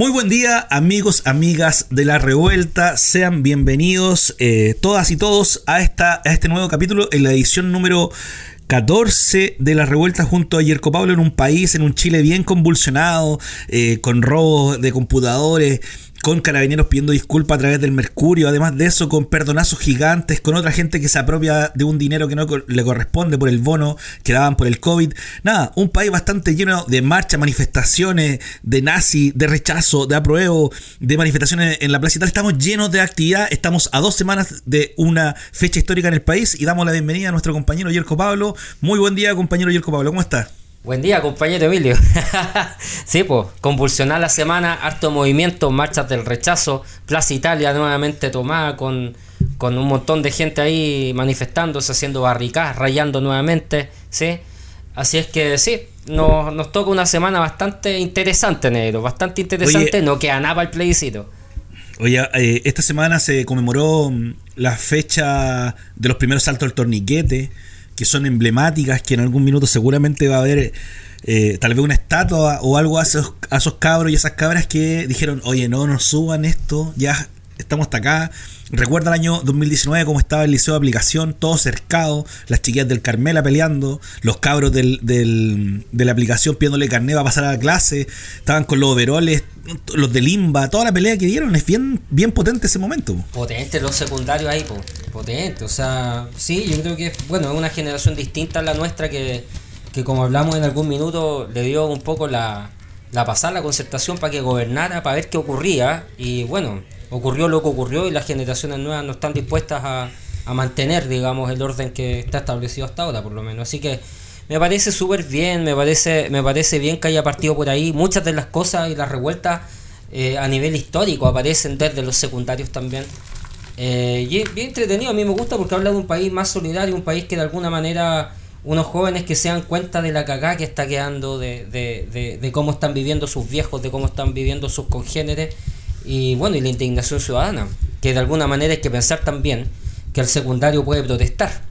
Muy buen día amigos, amigas de la revuelta, sean bienvenidos eh, todas y todos a, esta, a este nuevo capítulo en la edición número 14 de la revuelta junto a Yerko Pablo en un país, en un Chile bien convulsionado, eh, con robos de computadores, con carabineros pidiendo disculpas a través del Mercurio, además de eso con perdonazos gigantes, con otra gente que se apropia de un dinero que no le corresponde por el bono que daban por el COVID. Nada, un país bastante lleno de marchas, manifestaciones, de nazi, de rechazo, de apruebo, de manifestaciones en la plaza y tal. Estamos llenos de actividad, estamos a dos semanas de una fecha histórica en el país y damos la bienvenida a nuestro compañero Yerko Pablo. Muy buen día, compañero Yerko Pablo, ¿cómo está? Buen día, compañero Emilio. sí, pues, convulsionar la semana, harto movimiento, marchas del rechazo, Plaza Italia nuevamente tomada con, con un montón de gente ahí manifestándose, haciendo barricadas, rayando nuevamente, ¿sí? Así es que sí, nos, nos toca una semana bastante interesante, negro, bastante interesante, no queda nada para el plebiscito. Oye, eh, esta semana se conmemoró mm, la fecha de los primeros saltos del torniquete que son emblemáticas, que en algún minuto seguramente va a haber eh, tal vez una estatua o algo a esos, a esos cabros y esas cabras que dijeron, oye, no nos suban esto, ya estamos hasta acá. Recuerda el año 2019 cómo estaba el liceo de aplicación, todo cercado, las chiquillas del Carmela peleando, los cabros del, del, de la aplicación pidiéndole carnet a pasar a la clase, estaban con los overoles, los de Limba, toda la pelea que dieron, es bien, bien potente ese momento. Potente los secundarios ahí, potente, o sea, sí, yo creo que bueno, es una generación distinta a la nuestra que, que como hablamos en algún minuto, le dio un poco la, la pasada, la concertación para que gobernara, para ver qué ocurría, y bueno, ocurrió lo que ocurrió y las generaciones nuevas no están dispuestas a, a mantener, digamos, el orden que está establecido hasta ahora, por lo menos. Así que me parece súper bien, me parece, me parece bien que haya partido por ahí. Muchas de las cosas y las revueltas eh, a nivel histórico aparecen desde los secundarios también. Eh, y bien entretenido, a mí me gusta porque habla de un país más solidario, un país que de alguna manera unos jóvenes que se dan cuenta de la cagada que está quedando, de, de, de, de cómo están viviendo sus viejos, de cómo están viviendo sus congéneres y bueno, y la indignación ciudadana, que de alguna manera hay que pensar también que el secundario puede protestar.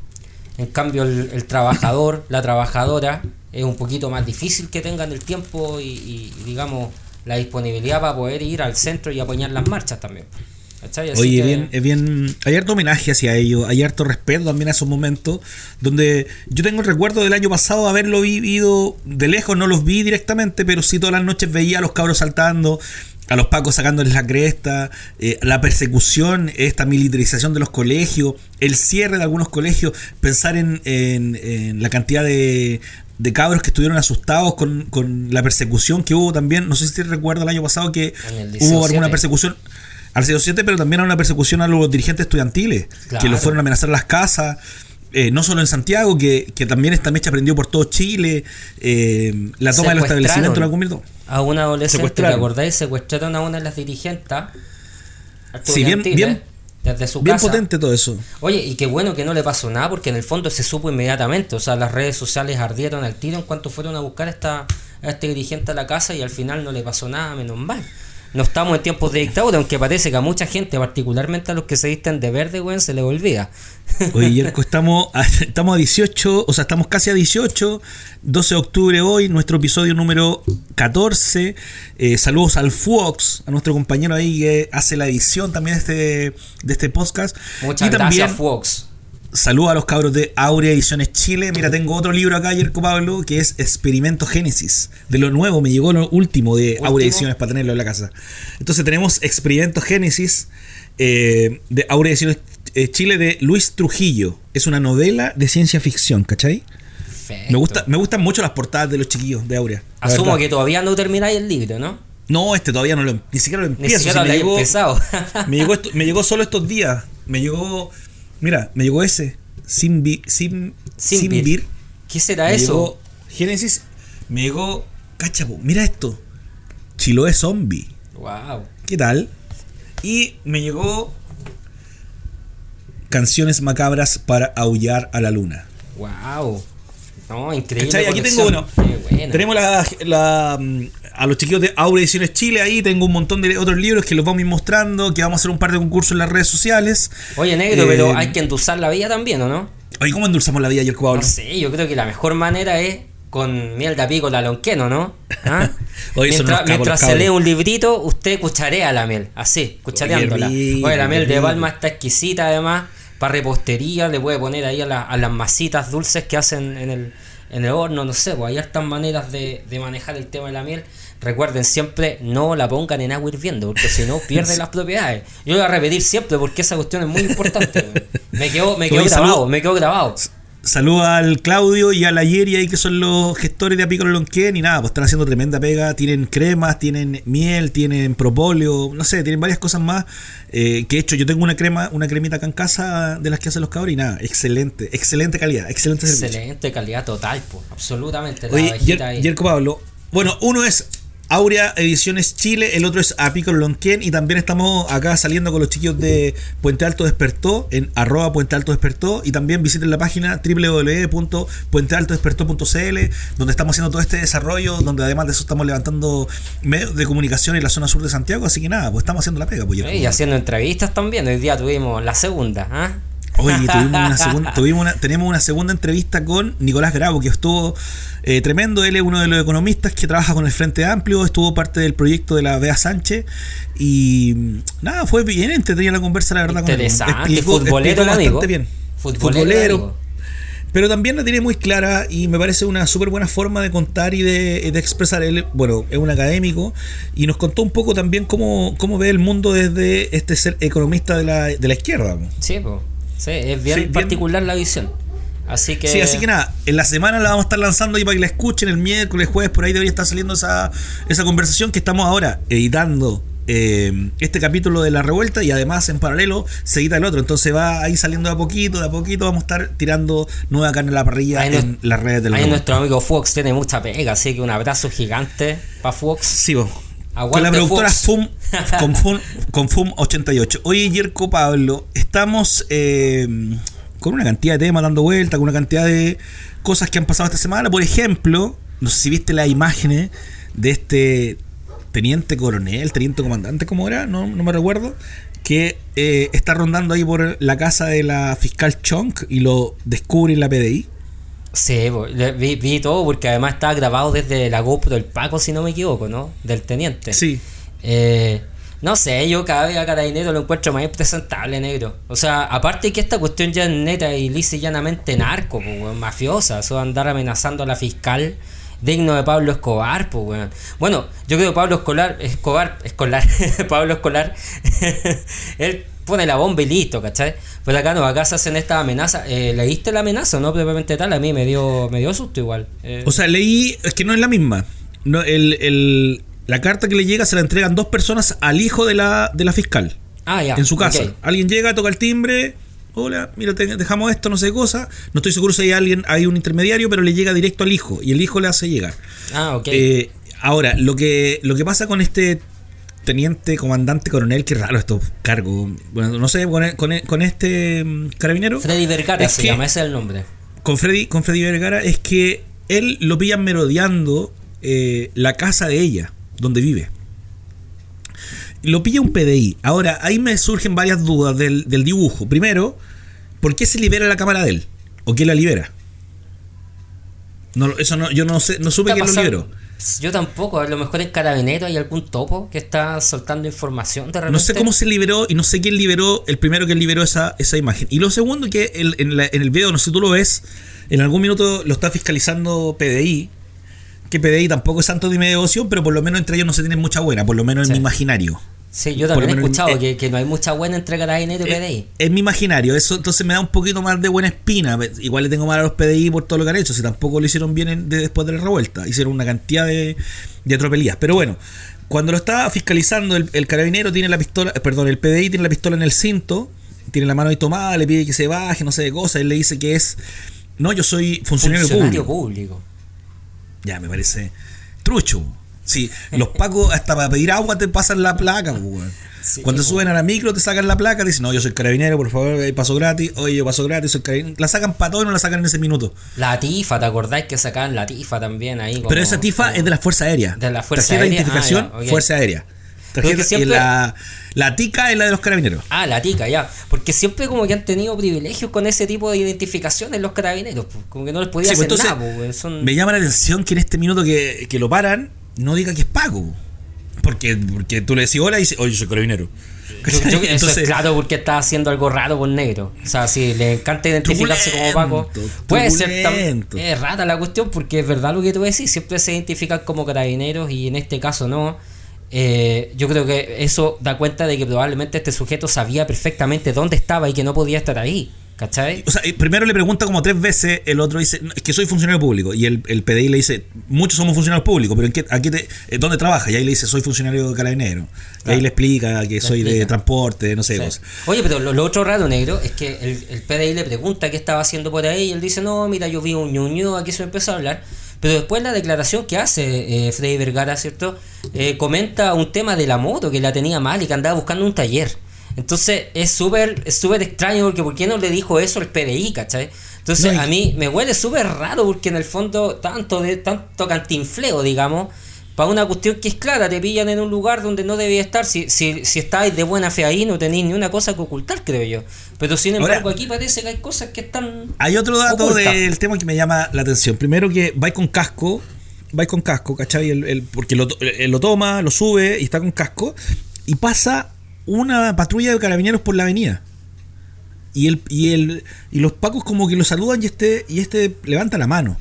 En cambio, el, trabajador, la trabajadora, es un poquito más difícil que tengan el tiempo y, digamos, la disponibilidad para poder ir al centro y apoyar las marchas también. Oye, bien, es bien, hay harto homenaje hacia ellos, hay harto respeto también a esos momentos, donde yo tengo el recuerdo del año pasado haberlo vivido de lejos, no los vi directamente, pero sí todas las noches veía a los cabros saltando, a los pacos sacándoles la cresta, eh, la persecución, esta militarización de los colegios, el cierre de algunos colegios, pensar en, en, la cantidad de, de, cabros que estuvieron asustados con, con, la persecución que hubo también, no sé si te recuerda el año pasado que hubo alguna persecución al 07, pero también a una persecución a los dirigentes estudiantiles, que los fueron a amenazar las casas. Eh, no solo en Santiago, que, que, también esta mecha prendió por todo Chile, eh, la toma de los establecimientos la convirtió. A una adolescente, ¿te acordáis? Secuestraron a una de las dirigentes. Sí, bien, bien, desde su bien potente todo eso. Oye, y qué bueno que no le pasó nada, porque en el fondo se supo inmediatamente. O sea, las redes sociales ardieron al tiro en cuanto fueron a buscar a, esta, a este dirigente a la casa y al final no le pasó nada, menos mal no estamos en tiempos de dictadura, aunque parece que a mucha gente, particularmente a los que se visten de verde, weón, se les olvida. Oye, Yerko, estamos a, estamos a 18, o sea, estamos casi a 18, 12 de octubre hoy, nuestro episodio número 14. Eh, saludos al Fox, a nuestro compañero ahí que hace la edición también de este, de este podcast. Muchas y gracias, también, Fox. Saludos a los cabros de Aurea Ediciones Chile. Mira, tengo otro libro acá, Yerko Pablo, que es Experimento Génesis. De lo nuevo, me llegó lo último de Aurea Ediciones para tenerlo en la casa. Entonces tenemos Experimento Génesis eh, de Aurea Ediciones eh, Chile de Luis Trujillo. Es una novela de ciencia ficción, ¿cachai? Me, gusta, me gustan mucho las portadas de los chiquillos de Aurea. Asumo que todavía no termináis el libro, ¿no? No, este todavía no lo, ni siquiera lo empiezo. Ni siquiera lo empezado. me, llegó me llegó solo estos días. Me llegó Mira, me llegó ese. Sin, sin, sin, vir. ¿Qué será eso? Llegó Génesis. Me llegó. Cachapo, mira esto. Chiloé Zombie. Wow. ¿Qué tal? Y me llegó. Canciones macabras para aullar a la luna. Wow. No, increíble. Aquí tengo uno. Tenemos la, la, a los chiquillos de Aura Ediciones Chile. Ahí tengo un montón de otros libros que los vamos a ir mostrando. Que vamos a hacer un par de concursos en las redes sociales. Oye, negro, pero eh, hay que endulzar la vida también, ¿o no? Oye, ¿cómo endulzamos la vida, yo No sé, yo creo que la mejor manera es con miel de apícola lonqueno, ¿no? ¿Ah? Oye, mientras mientras se lee un librito, usted cucharea la miel, así, cuchareándola. Oye, la miel de palma está exquisita además. Para repostería le puede poner ahí a, la- a las masitas dulces que hacen en el, en el horno, no sé, pues hay hartas maneras de, de manejar el tema de la miel. Recuerden siempre, no la pongan en agua hirviendo, porque si no pierde las propiedades. Yo lo voy a repetir siempre porque esa cuestión es muy importante. Me quedó, me quedó grabado, me quedó grabado. Saluda al Claudio y a la Yeri ahí que son los gestores de Apícola Lonquén y nada, pues están haciendo tremenda pega, tienen cremas, tienen miel, tienen propóleo, no sé, tienen varias cosas más eh, que de hecho yo tengo una crema, una cremita acá en casa de las que hacen los cabros y nada, excelente, excelente calidad, excelente servicio. Excelente calidad total, pues, absolutamente. La Oye, ahí. Yerko Pablo, bueno, uno es Aurea Ediciones Chile, el otro es Apícola Lonquén y también estamos acá saliendo con los chiquillos de Puente Alto Despertó en arroba Puente Alto Despertó y también visiten la página www.puentealtodespertó.cl donde estamos haciendo todo este desarrollo, donde además de eso estamos levantando medios de comunicación en la zona sur de Santiago, así que nada, pues estamos haciendo la pega. Pues. Y haciendo entrevistas también. Hoy día tuvimos la segunda, ¿ah? Oye, tuvimos una segunda, tuvimos una, tenemos una segunda entrevista con Nicolás Gravo, que estuvo eh, tremendo. Él es uno de los economistas que trabaja con el Frente Amplio, estuvo parte del proyecto de la Bea Sánchez. Y mm, nada, fue bien entretenida la conversa, la verdad. con él. Explicó- futbolero explicó amigo. bien. Futbolero amigo. Pero también la tiene muy clara y me parece una súper buena forma de contar y de, de expresar. Él, bueno, es un académico y nos contó un poco también cómo, cómo ve el mundo desde este ser economista de la, de la izquierda. Sí, pues. Sí, es bien Sí, bien. particular la visión. Así que. Sí, así que nada, en la semana la vamos a estar lanzando ahí para que la escuchen el miércoles, jueves, por ahí debería estar saliendo esa, esa conversación que estamos ahora editando eh, este capítulo de la revuelta y además en paralelo se edita el otro. Entonces va ahí saliendo de a poquito, de a poquito vamos a estar tirando nueva carne a la parrilla Ahí en las redes de la Ahí nuestro amigo Fox tiene mucha pega, así que un abrazo gigante para Fox. Sí, vos. Aguante, Con la productora. FUM, con FUM, con FUM 88. Oye, Yerko Pablo, estamos eh, con una cantidad de temas dando vuelta, con una cantidad de cosas que han pasado esta semana. Por ejemplo, no sé si viste las imágenes de este teniente coronel, teniente comandante, ¿cómo era? No, no me recuerdo. Que eh, está rondando ahí por la casa de la fiscal Chonk y lo descubre en la PDI. Sí, vi, vi todo porque además estaba grabado desde la GoPro del Paco, si no me equivoco, ¿no? Del teniente. Sí. Eh, no sé, yo cada vez a Carabinero lo encuentro más impresentable, negro. O sea, aparte que esta cuestión ya es neta y lisa y llanamente narco, weón, mafiosa. Eso de andar amenazando a la fiscal digno de Pablo Escobar, pues, weón. Bueno, yo creo que Pablo Escolar, Escobar, Escolar, Pablo Escolar, él pone la bomba y listo, ¿cachai? Pero acá no, acá se hacen estas amenazas. Eh, ¿Leíste la amenaza o no? Propiamente tal, a mí me dio, me dio susto igual. Eh, O sea, leí, es que no es la misma. No, el, el- la carta que le llega se la entregan dos personas al hijo de la, de la fiscal ah, ya. en su casa. Alguien llega, toca el timbre. Hola, mira, te dejamos esto, no sé qué cosa. No estoy seguro si hay alguien, hay un intermediario, pero le llega directo al hijo y el hijo le hace llegar. Ah, ok. Eh, ahora, lo que, lo que pasa con este teniente, comandante, coronel, qué raro estos cargos. Bueno, no sé, con, con- con este mm, carabinero. Freddy Vergara es se que- llama, ese es el nombre. con Freddy, con Freddy Vergara es que él lo pillan merodeando eh, la casa de ella, donde vive. Lo pilla un PDI. Ahora, ahí me surgen varias dudas del, del dibujo. Primero, ¿por qué se libera la cámara de él? ¿O quién la libera? No, eso no, yo no sé, no supe quién lo liberó. Yo tampoco, a lo mejor en Carabinero hay algún topo que está soltando información de repente. No sé cómo se liberó y no sé quién liberó, el primero que liberó esa, esa imagen. Y lo segundo que el- en, la- en el video, no sé si tú lo ves, en algún minuto lo está fiscalizando PDI, que PDI tampoco es santo de mi devoción, pero por lo menos entre ellos no se tienen mucha buena, por lo menos en mi imaginario. Sí, yo también he escuchado eh, que, que no hay mucha buena entre Carabinero y PDI. En mi imaginario, eso entonces me da un poquito más de buena espina. Igual le tengo mal a los PDI por todo lo que han hecho, si tampoco lo hicieron bien en- de- después de la revuelta. Hicieron una cantidad de, de atropelías. Pero bueno, cuando lo está fiscalizando, el, el carabinero tiene la pistola, eh, perdón, el PDI tiene la pistola en el cinto, tiene la mano ahí tomada, le pide que se baje, no sé de cosas. Él le dice que es, no, yo soy funcionario, Funcionario público. público. Ya, me parece trucho. Sí, los pacos hasta para pedir agua te pasan la placa, weón. Sí, Cuando suben a la micro te sacan la placa, dicen, no, yo soy carabinero, por favor, paso gratis. Oye, yo paso gratis, soy carabinero. La sacan para todo y no la sacan en ese minuto. La tifa, ¿te acordáis que sacaban la tifa también ahí? como- Pero esa tifa como- es de la Fuerza Aérea. De la Fuerza Tarjeta Aérea, de identificación, ah. Fuerza Aérea. Tarjeta, siempre- y la, la tica es la de los carabineros. Ah, la tica, ya. Porque siempre como que han tenido privilegios con ese tipo de identificaciones los carabineros. Como que no les podía Sí, pues hacer entonces, nada. pues, son... Me llama la atención que en este minuto que, que lo paran, no diga que es pago. Porque, porque tú le decís hola y dice, oye, yo soy carabinero. Yo, yo, eso es claro porque está haciendo algo raro con negro. O sea, si le encanta identificarse como Paco, puede ser tan, es rara la cuestión porque es verdad lo que tú decís, siempre se identifican como carabineros y en este caso no. Eh, yo creo que eso da cuenta de que probablemente este sujeto sabía perfectamente dónde estaba y que no podía estar ahí. ¿Cachai? O sea, primero le pregunta como tres veces, el otro dice, es que soy funcionario público. Y el, el PDI le dice, muchos somos funcionarios públicos, pero ¿en qué, aquí te, eh, ¿dónde trabaja? Y ahí le dice, soy funcionario de carabinero. Y ahí le explica que soy de transporte, no sé, cosas. Oye, pero lo, otro raro, negro, es que el, el, PDI le pregunta qué estaba haciendo por ahí y él dice, no, mira, yo vi un ñuño, aquí se me empezó a hablar. Pero después la declaración que hace eh, Freddy Vergara, ¿cierto? Eh, comenta un tema de la moto que la tenía mal y que andaba buscando un taller. Entonces es súper es súper extraño porque ¿por qué no le dijo eso al PDI, cachai? Entonces a mí me huele súper raro porque en el fondo tanto de tanto cantinfleo, digamos, para una cuestión que es clara, te pillan en un lugar donde no debía estar. Si, si, si estáis de buena fe ahí, no tenéis ni una cosa que ocultar, creo yo. Pero sin embargo, aquí parece que hay cosas que están. Hay otro dato del tema que me llama la atención. Primero que vais con casco, vais con casco, ¿cachai? El, porque lo, lo toma, lo sube y está con casco. Y pasa una patrulla de carabineros por la avenida. Y, el, y, el, y los pacos como que lo saludan y este, y este levanta la mano.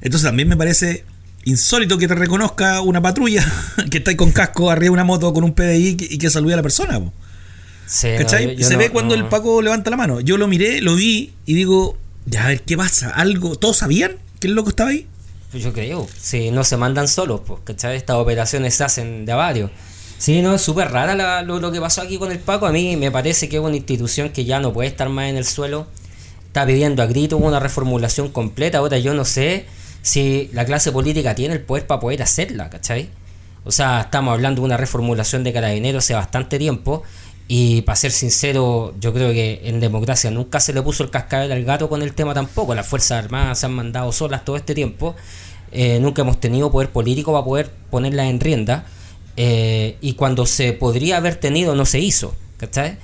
Entonces también me parece insólito que te reconozca una patrulla que está ahí con casco arriba de una moto con un PDI y que salude a la persona. Se ve cuando el Paco levanta la mano. Yo lo miré, lo vi y digo, ya a ver, ¿qué pasa? ¿Algo? ¿Todos sabían que el loco estaba ahí? Pues yo creo, si no se mandan solos, pues, ¿cachai? Estas operaciones se hacen de a varios. Sí, no, es súper rara lo, que pasó aquí con el Paco. A mí me parece que es una institución que ya no puede estar más en el suelo. Está pidiendo a grito una reformulación completa. Ahora yo no sé si la clase política tiene el poder para poder hacerla, ¿cachai? O sea, estamos hablando de una reformulación de carabineros hace bastante tiempo. Y para ser sincero, yo creo que en democracia nunca se le puso el cascabel al gato con el tema tampoco. Las Fuerzas Armadas se han mandado solas todo este tiempo. Eh, nunca hemos tenido poder político para poder ponerla en rienda. Eh, y cuando se podría haber tenido no se hizo, ¿cachai?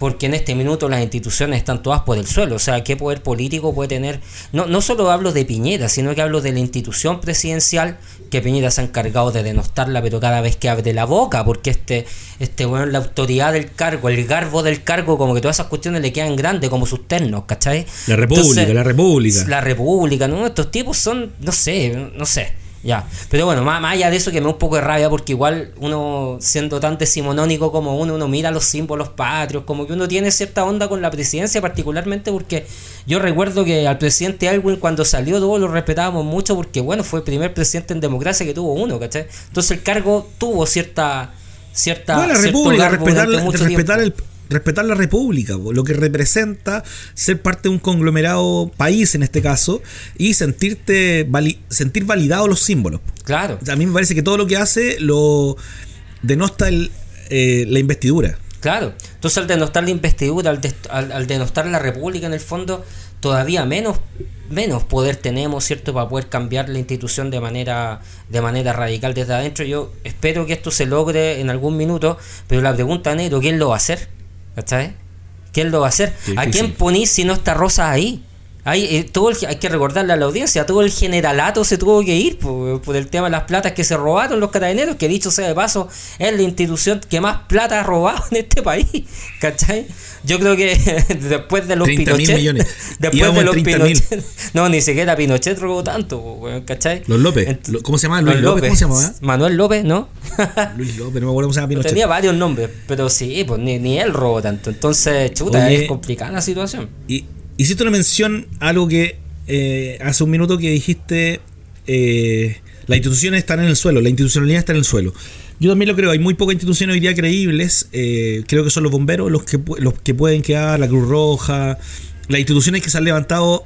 Porque en este minuto las instituciones están todas por el suelo. O sea, ¿qué poder político puede tener? No, no solo hablo de Piñera, sino que hablo de la institución presidencial, que Piñera se ha encargado de denostarla, pero cada vez que abre la boca, porque este, este bueno, la autoridad del cargo, el garbo del cargo, como que todas esas cuestiones le quedan grandes como sus ternos, ¿cachai? La República, la República. La República, ¿no? Estos tipos son, no sé, no sé ya, pero bueno, más, allá de eso que me da un poco de rabia porque igual uno siendo tan decimonónico como uno, uno mira los símbolos patrios, como que uno tiene cierta onda con la presidencia particularmente porque yo recuerdo que al presidente Alwin cuando salió todos lo respetábamos mucho porque bueno, fue el primer presidente en democracia que tuvo uno, ¿cachai? Entonces el cargo tuvo cierta... cierta la República, respetar, respetar el respetar la república, lo que representa ser parte de un conglomerado país en este caso y sentirte sentir validados los símbolos. Claro. A mí me parece que todo lo que hace lo denosta el, eh, la investidura. Claro. Entonces al denostar la investidura, al, al, denostar la república en el fondo, todavía menos menos poder tenemos, ¿cierto?, para poder cambiar la institución de manera, de manera radical desde adentro. Yo espero que esto se logre en algún minuto, pero la pregunta, Negro, ¿quién lo va a hacer? ¿Cachai? ¿Quién lo va a hacer? ¿A quién ponís si no está Rosa ahí? Hay, eh, todo hay que recordarle a la audiencia, todo el generalato se tuvo que ir por, el tema de las platas que se robaron los carabineros, que dicho sea de paso, es la institución que más plata ha robado en este país. ¿Cachai? Yo creo que después de los Pinochet. Después de los Pinochet. No, ni siquiera Pinochet robó tanto, ¿cachai? Los López. ¿Cómo se llama? Luis López. ¿Cómo se llama? Manuel López, ¿no? Luis López, no me acuerdo cómo se llama Pinochet. Tenía varios nombres, pero sí, pues ni, ni él robó tanto. Entonces, chuta, es complicada la situación. Y hiciste una mención algo que eh, hace un minuto que dijiste, eh, las instituciones están en el suelo, la institucionalidad está en el suelo. Yo también lo creo, hay muy pocas instituciones hoy día creíbles, eh, creo que son los bomberos los que, los que pueden quedar, la Cruz Roja, las instituciones que se han levantado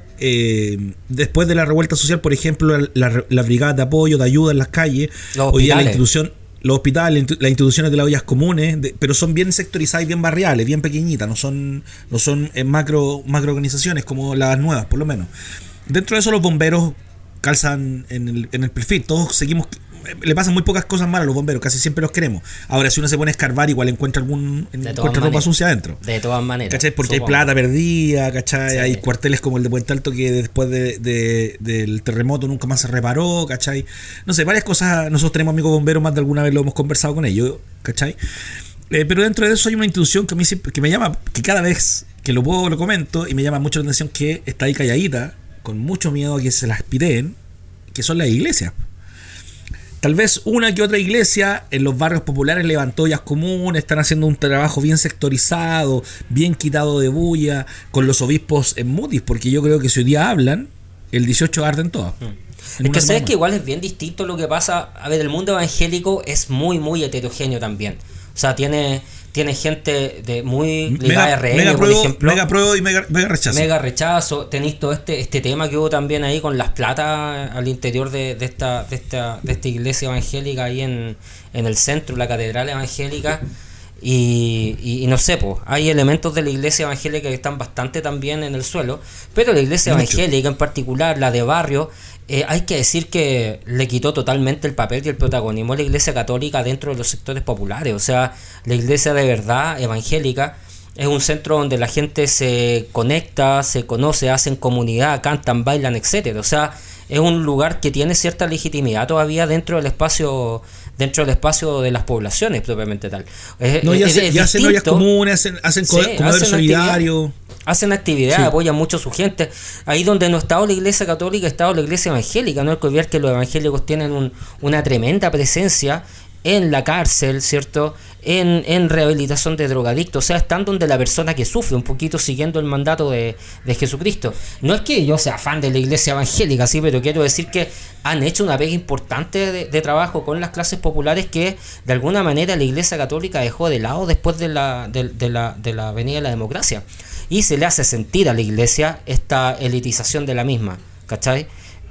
después de la revuelta social, por ejemplo, la, la, brigada de apoyo, de ayuda en las calles, hoy día la institución los hospitales, las instituciones de las ollas comunes, pero son bien sectorizadas y bien barriales, bien pequeñitas, no son, no son en macro, macro organizaciones como las nuevas, por lo menos. Dentro de eso los bomberos calzan en el, en el perfil, todos seguimos le pasan muy pocas cosas malas a los bomberos, casi siempre los queremos. Ahora, si uno se pone a escarbar, igual encuentra algún encuentra ropa sucia adentro. De todas maneras. ¿Cachai? Porque hay plata perdida, ¿cachai? Hay cuarteles como el de Puente Alto que después de, del terremoto nunca más se reparó, ¿cachai? No sé, varias cosas. Nosotros tenemos amigos bomberos, más de alguna vez lo hemos conversado con ellos, ¿cachai? Eh, pero dentro de eso hay una institución que, a mí, que me llama, que cada vez que lo puedo lo comento y me llama mucho la atención que está ahí calladita, con mucho miedo a que se las piden, que son las iglesias. Tal vez una que otra iglesia en los barrios populares levantó ya comunes, están haciendo un trabajo bien sectorizado, bien quitado de bulla, con los obispos en mutis, porque yo creo que si hoy día hablan, el 18 arden todas. Mm. Es que sabes que igual es bien distinto lo que pasa. A ver, el mundo evangélico es muy, muy heterogeneo también. O sea, tiene tiene gente de muy ligada a RN, por ejemplo. Mega pruebo y mega, rechazo. Mega rechazo. Tenéis todo este, este tema que hubo también ahí con las platas al interior de, esta, de, esta, de esta iglesia evangélica ahí en, en el centro, la catedral evangélica. Y, y, no sé, pues, hay elementos de la iglesia evangélica que están bastante también en el suelo, pero la iglesia evangélica en particular, la de barrio, eh, hay que decir que le quitó totalmente el papel y el protagonismo a la Iglesia Católica dentro de los sectores populares. O sea, la Iglesia de verdad evangélica es un centro donde la gente se conecta, se conoce, hacen comunidad, cantan, bailan, etcétera. O sea, es un lugar que tiene cierta legitimidad todavía dentro del espacio dentro del espacio de las poblaciones propiamente tal. no, ya, hacen ollas comunes, hacen, hacen solidario hacen actividades, apoyan mucho a su gente. Ahí donde no ha estado la iglesia católica, ha estado la iglesia evangélica. No hay que olvidar que los evangélicos tienen un, una tremenda presencia en la cárcel, ¿cierto? En, en, rehabilitación de drogadictos, o sea, están donde la persona que sufre, un poquito siguiendo el mandato de, de, Jesucristo. No es que yo sea fan de la iglesia evangélica, sí, pero quiero decir que han hecho una pega importante de, trabajo con las clases populares que de alguna manera la iglesia católica dejó de lado después de la, de, de la, de la venida de la democracia y se le hace sentir a la iglesia esta elitización de la misma, ¿cachai?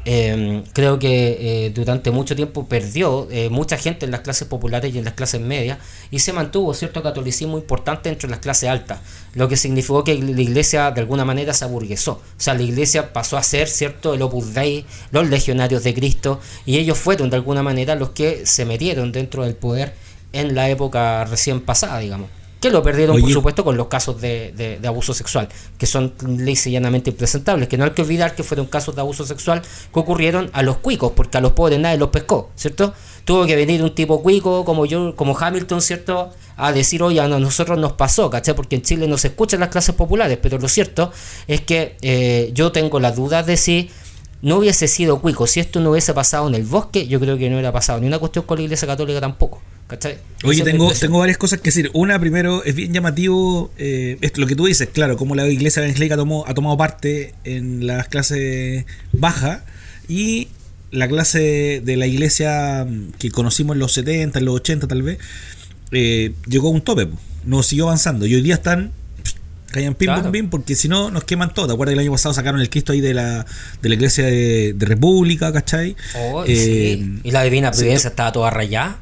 Em, creo que eh, durante mucho tiempo perdió eh, mucha gente en las clases populares y en las clases medias y se mantuvo cierto catolicismo importante entre las clases altas, lo que significó que la iglesia de alguna manera se aburguesó. O sea, la iglesia pasó a ser cierto el Opus Dei, los legionarios de Cristo, y ellos fueron de alguna manera los que se metieron dentro del poder en la época recién pasada, digamos que lo perdieron, por supuesto, con los casos de, de, abuso sexual, que son leyes llanamente impresentables, que no hay que olvidar que fueron casos de abuso sexual que ocurrieron a los cuicos, porque a los pobres nadie los pescó, ¿cierto? Tuvo que venir un tipo cuico como yo, como Hamilton, ¿cierto? A decir, oye, a nosotros nos pasó, ¿cachai? Porque en Chile no se escuchan las clases populares, pero lo cierto es que eh, yo tengo las dudas de si no hubiese sido cuico, si esto no hubiese pasado en el bosque, yo creo que no hubiera pasado ni una cuestión con la Iglesia Católica tampoco. Oye, tengo, tengo varias cosas que decir. Una, primero, es bien llamativo eh, esto, lo que tú dices, claro, como la iglesia evangélica tomó, ha tomado parte en las clases bajas y la clase de la iglesia que conocimos en los 70, en los 80 tal vez, eh, llegó a un tope, no siguió avanzando. Y hoy día están Callan pim pum pim, porque si no nos queman todo. ¿Te acuerdas que el año pasado sacaron el Cristo ahí de la, de la iglesia de, República, ¿cachai? Oh, eh, Y la Divina Providencia estaba toda rayada.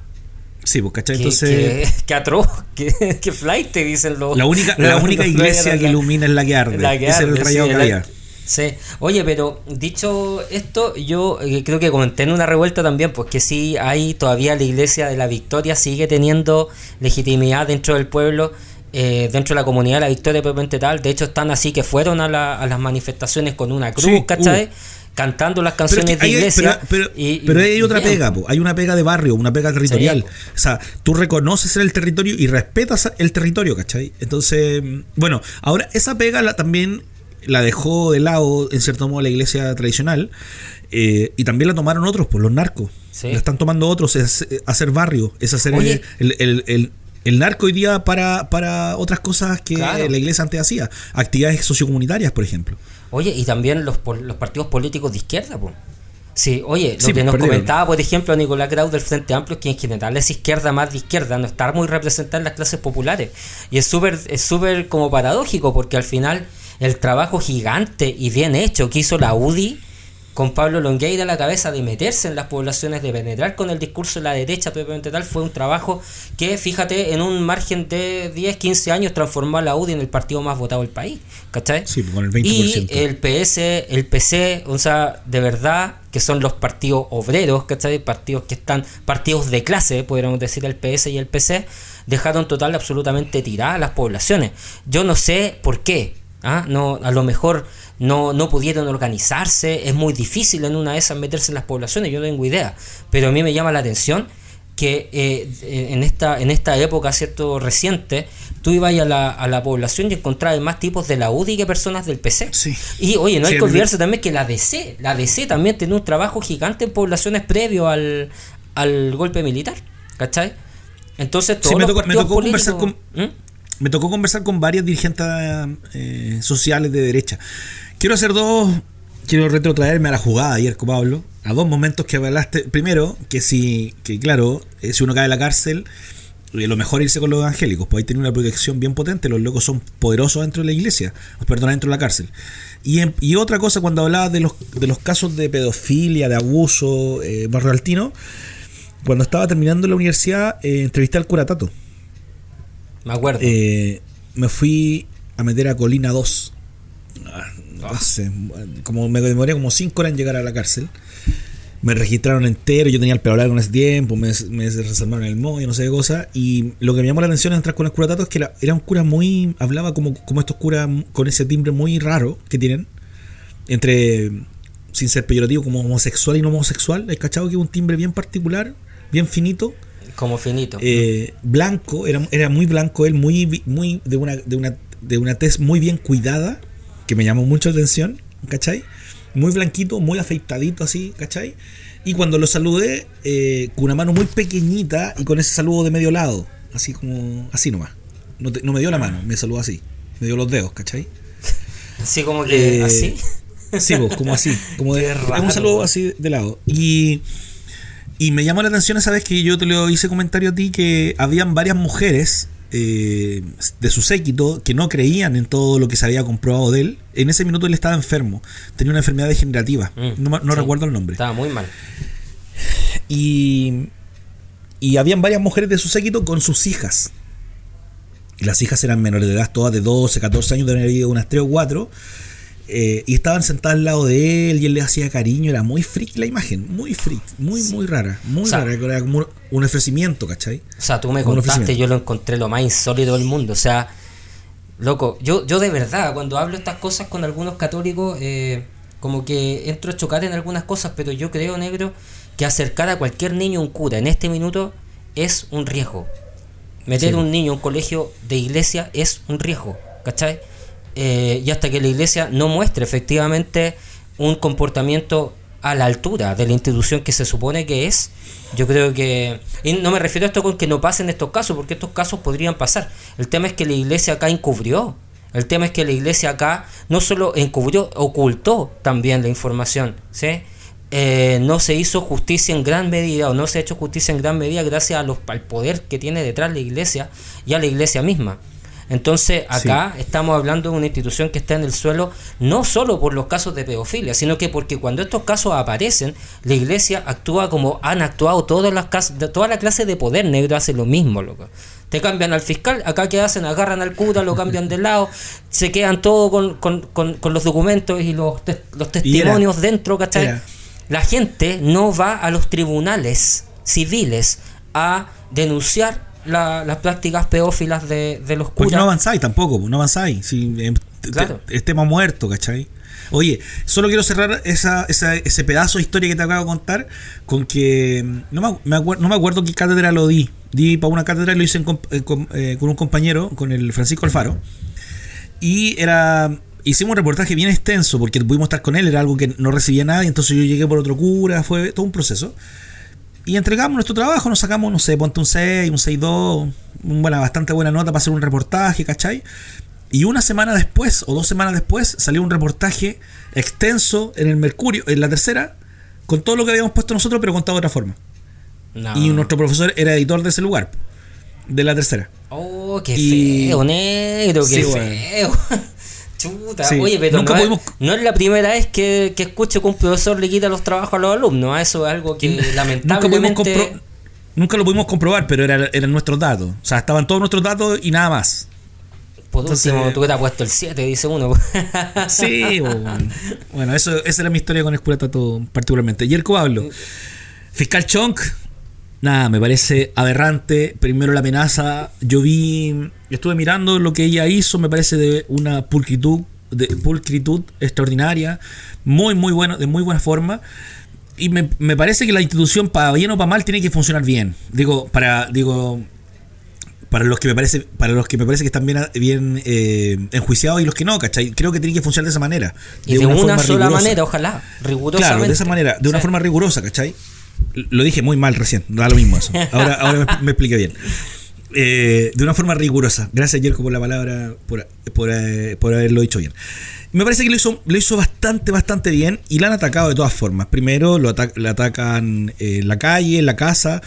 Sí, pues, ¿cachai? Entonces. Qué, atroz, qué, flight te dicen los. La única, la única iglesia que ilumina es la que arde. La que arde, es el rayado sí, Sí, oye, pero dicho esto, yo eh, creo que comenté en una revuelta también, pues que sí hay todavía la iglesia de la Victoria, sigue teniendo legitimidad dentro del pueblo, eh, dentro de la comunidad de la Victoria propiamente tal. De hecho, están así que fueron a, la, a las manifestaciones con una cruz, ¿cachai? Uh cantando las canciones de iglesia. Pero, hay otra pega, hay una pega de barrio, una pega territorial. O sea, tú reconoces el territorio y respetas el territorio, ¿cachai? Entonces, bueno, ahora esa pega la, también la dejó de lado, en cierto modo, la iglesia tradicional. Eh, y también la tomaron otros, pues los narcos. La están tomando otros, es hacer barrio, es hacer el, el, narco hoy día para, para otras cosas que la iglesia antes hacía. Actividades sociocomunitarias, por ejemplo. Oye, y también los, los partidos políticos de izquierda, pues. Sí, oye, lo que nos comentaba, por ejemplo, Nicolás Grau del Frente Amplio, que en general es izquierda más de izquierda, no está muy representada en las clases populares. Y es súper es súper como paradójico, porque al final el trabajo gigante y bien hecho que hizo la UDI con Pablo Longueira a la cabeza de meterse en las poblaciones, de penetrar con el discurso de la derecha propiamente tal, fue un trabajo que, fíjate, en un margen de 10, 15 años transformó a la UDI en el partido más votado del país. ¿Cachai? Sí, con el 20%. Y el PS, el PC, o sea, de verdad, que son los partidos obreros, ¿cachai? Partidos que están, partidos de clase, podríamos decir el PS y el PC, dejaron total absolutamente tiradas las poblaciones. Yo no sé por qué. ¿ah? No, a lo mejor no, no pudieron organizarse, es muy difícil en una de esas meterse en las poblaciones, yo no tengo idea, pero a mí me llama la atención que eh, en, esta, en esta época cierto reciente, tú ibas a la, a la población y encontrabas más tipos de la UDI que personas del PC. Y oye, no hay que olvidarse también que la DC, la DC también tiene un trabajo gigante en poblaciones previo al, al golpe militar, ¿cachai? Entonces, todos me, tocó, me tocó conversar con... ¿Mm? Me tocó conversar con varias dirigentes eh, sociales de derecha Quiero hacer dos. Quiero retrotraerme a la jugada ayer con Pablo. A dos momentos que hablaste. Primero, que si. Que claro, eh, si uno cae en la cárcel. Eh, lo mejor irse con los evangélicos, pues ahí tiene una protección bien potente, los locos son poderosos dentro de la iglesia, perdón, dentro de la cárcel. Y, y otra cosa, cuando hablaba de los, de los casos de pedofilia, de abuso, eh, barrio altino, cuando estaba terminando la universidad, eh, entrevisté al cura Tato. Me acuerdo. me fui a meter a Colina 2 como me demoré como 5 horas en llegar a la cárcel. Me registraron entero, yo tenía el pelo largo en ese tiempo, me, me desarmaron el y no sé qué cosa. Y lo que me llamó la atención entrar con el cura Tato es que era un cura muy. hablaba como, como estos curas con ese timbre muy raro que tienen. Entre. sin ser peyorativo, como homosexual y no homosexual. ¿Has cachado que es un timbre bien particular, bien finito? Como finito. Eh, blanco, era, era muy blanco él, muy, muy de una, de una, de una tez muy bien cuidada que me llamó mucho la atención, ¿cachai? Muy blanquito, muy afeitadito así, ¿cachai? Y cuando lo saludé, eh, con una mano muy pequeñita y con ese saludo de medio lado, así como, así nomás. No, no me dio la mano, me saludó así, me dio los dedos, ¿cachai? Así como que, eh, así. Sí, pues, como así, como de, un saludo así de lado. Y, y me llamó la atención esa vez que yo te lo hice comentario a ti que habían varias mujeres eh, de su séquito que no creían en todo lo que se había comprobado de él. En ese minuto él estaba enfermo, tenía una enfermedad degenerativa, mm, no, recuerdo el nombre. Estaba muy mal. Y, y habían varias mujeres de su séquito con sus hijas. Y las hijas eran menores de edad, todas de 12, 14 años, de haber vivido unas 3 o 4. Eh, y estaban sentadas al lado de él y él le hacía cariño. Era muy freak la imagen, muy freak, muy, muy rara, muy rara. Era como un ofrecimiento, ¿cachai? O sea, tú me contaste, yo lo encontré lo más insólito del mundo. O sea, loco, yo, yo de verdad, cuando hablo estas cosas con algunos católicos, eh, como que entro a chocar en algunas cosas, pero yo creo, negro, que acercar a cualquier niño a un cura en este minuto es un riesgo. Meter a un niño a un colegio de iglesia es un riesgo, ¿cachai? Eh, y hasta que la iglesia no muestre efectivamente un comportamiento a la altura de la institución que se supone que es, yo creo que... Y no me refiero a esto con que no pasen estos casos, porque estos casos podrían pasar. El tema es que la iglesia acá encubrió. El tema es que la iglesia acá no solo encubrió, ocultó también la información. Eh, no se hizo justicia en gran medida, o no se ha hecho justicia en gran medida gracias al poder que tiene detrás la iglesia y a la iglesia misma. Entonces, acá estamos hablando de una institución que está en el suelo no solo por los casos de pedofilia, sino que porque cuando estos casos aparecen, la iglesia actúa como han actuado todas las casas, toda la clase de poder negro hace lo mismo, loco. Te cambian al fiscal, acá que hacen, agarran al cura, lo cambian de lado, se quedan todo con, los documentos y los, los testimonios dentro, ¿cachai? La gente no va a los tribunales civiles a denunciar las prácticas pedófilas de, los curas. Porque no avanzáis tampoco, no avanzáis. Si, eh, claro. Estemos muertos, ¿cachai? Oye, solo quiero cerrar esa, ese pedazo de historia que te acabo de contar con que no me, no me acuerdo qué cátedra lo di. Di para una cátedra y lo hice eh, eh, con, un compañero, con el Francisco Alfaro. Y era hicimos un reportaje bien extenso porque pudimos estar con él, era algo que no recibía nadie, entonces yo llegué por otro cura, fue todo un proceso. Y entregamos nuestro trabajo, nos sacamos, no sé, ponte un 6, un 6-2, una bastante buena nota para hacer un reportaje, ¿cachai? Y una semana después, o dos semanas después, salió un reportaje extenso en el Mercurio, en la tercera, con todo lo que habíamos puesto nosotros, pero contado de otra forma. Y nuestro profesor era editor de ese lugar, de la tercera. Oh, qué feo, negro, qué feo. Chuta, Sí, oye, pero nunca no, pudimos- es, no es la primera vez que, que escucho que un profesor le quita los trabajos a los alumnos. ¿ah? Eso es algo que nunca, lamentablemente. compro- nunca lo pudimos comprobar, pero era- eran nuestros datos. O sea, estaban todos nuestros datos y nada más. Por Entonces- último, tú hubieras puesto el 7, dice uno. Sí, bueno. bueno, eso, esa era mi historia con Esculatato particularmente. Yerko Pablo, fiscal Chonk, nada, me parece aberrante. Primero la amenaza, yo vi, estuve mirando lo que ella hizo, me parece de una pulcritud, de pulcritud extraordinaria, muy, muy bueno, de muy buena forma. Y me, me parece que la institución, para bien o para mal, tiene que funcionar bien. Digo, para, digo, para los que me parece para los que me parece que están bien, bien eh, enjuiciados y los que no, ¿cachai? Creo que tiene que funcionar de esa manera. y de una, sola rigurosa. manera, ojalá. Rigurosamente. Claro, de esa manera, de una Sí. forma rigurosa, ¿cachai? Lo dije muy mal recién, da lo mismo eso. Ahora, ahora me, me expliqué bien. Eh, de una forma rigurosa. Gracias, Jerko, por la palabra, por, por, eh, por haberlo dicho bien. Me parece que lo hizo, lo hizo bastante, bastante bien y la han atacado de todas formas. Primero lo ata- le atacan eh, en la calle, en la casa.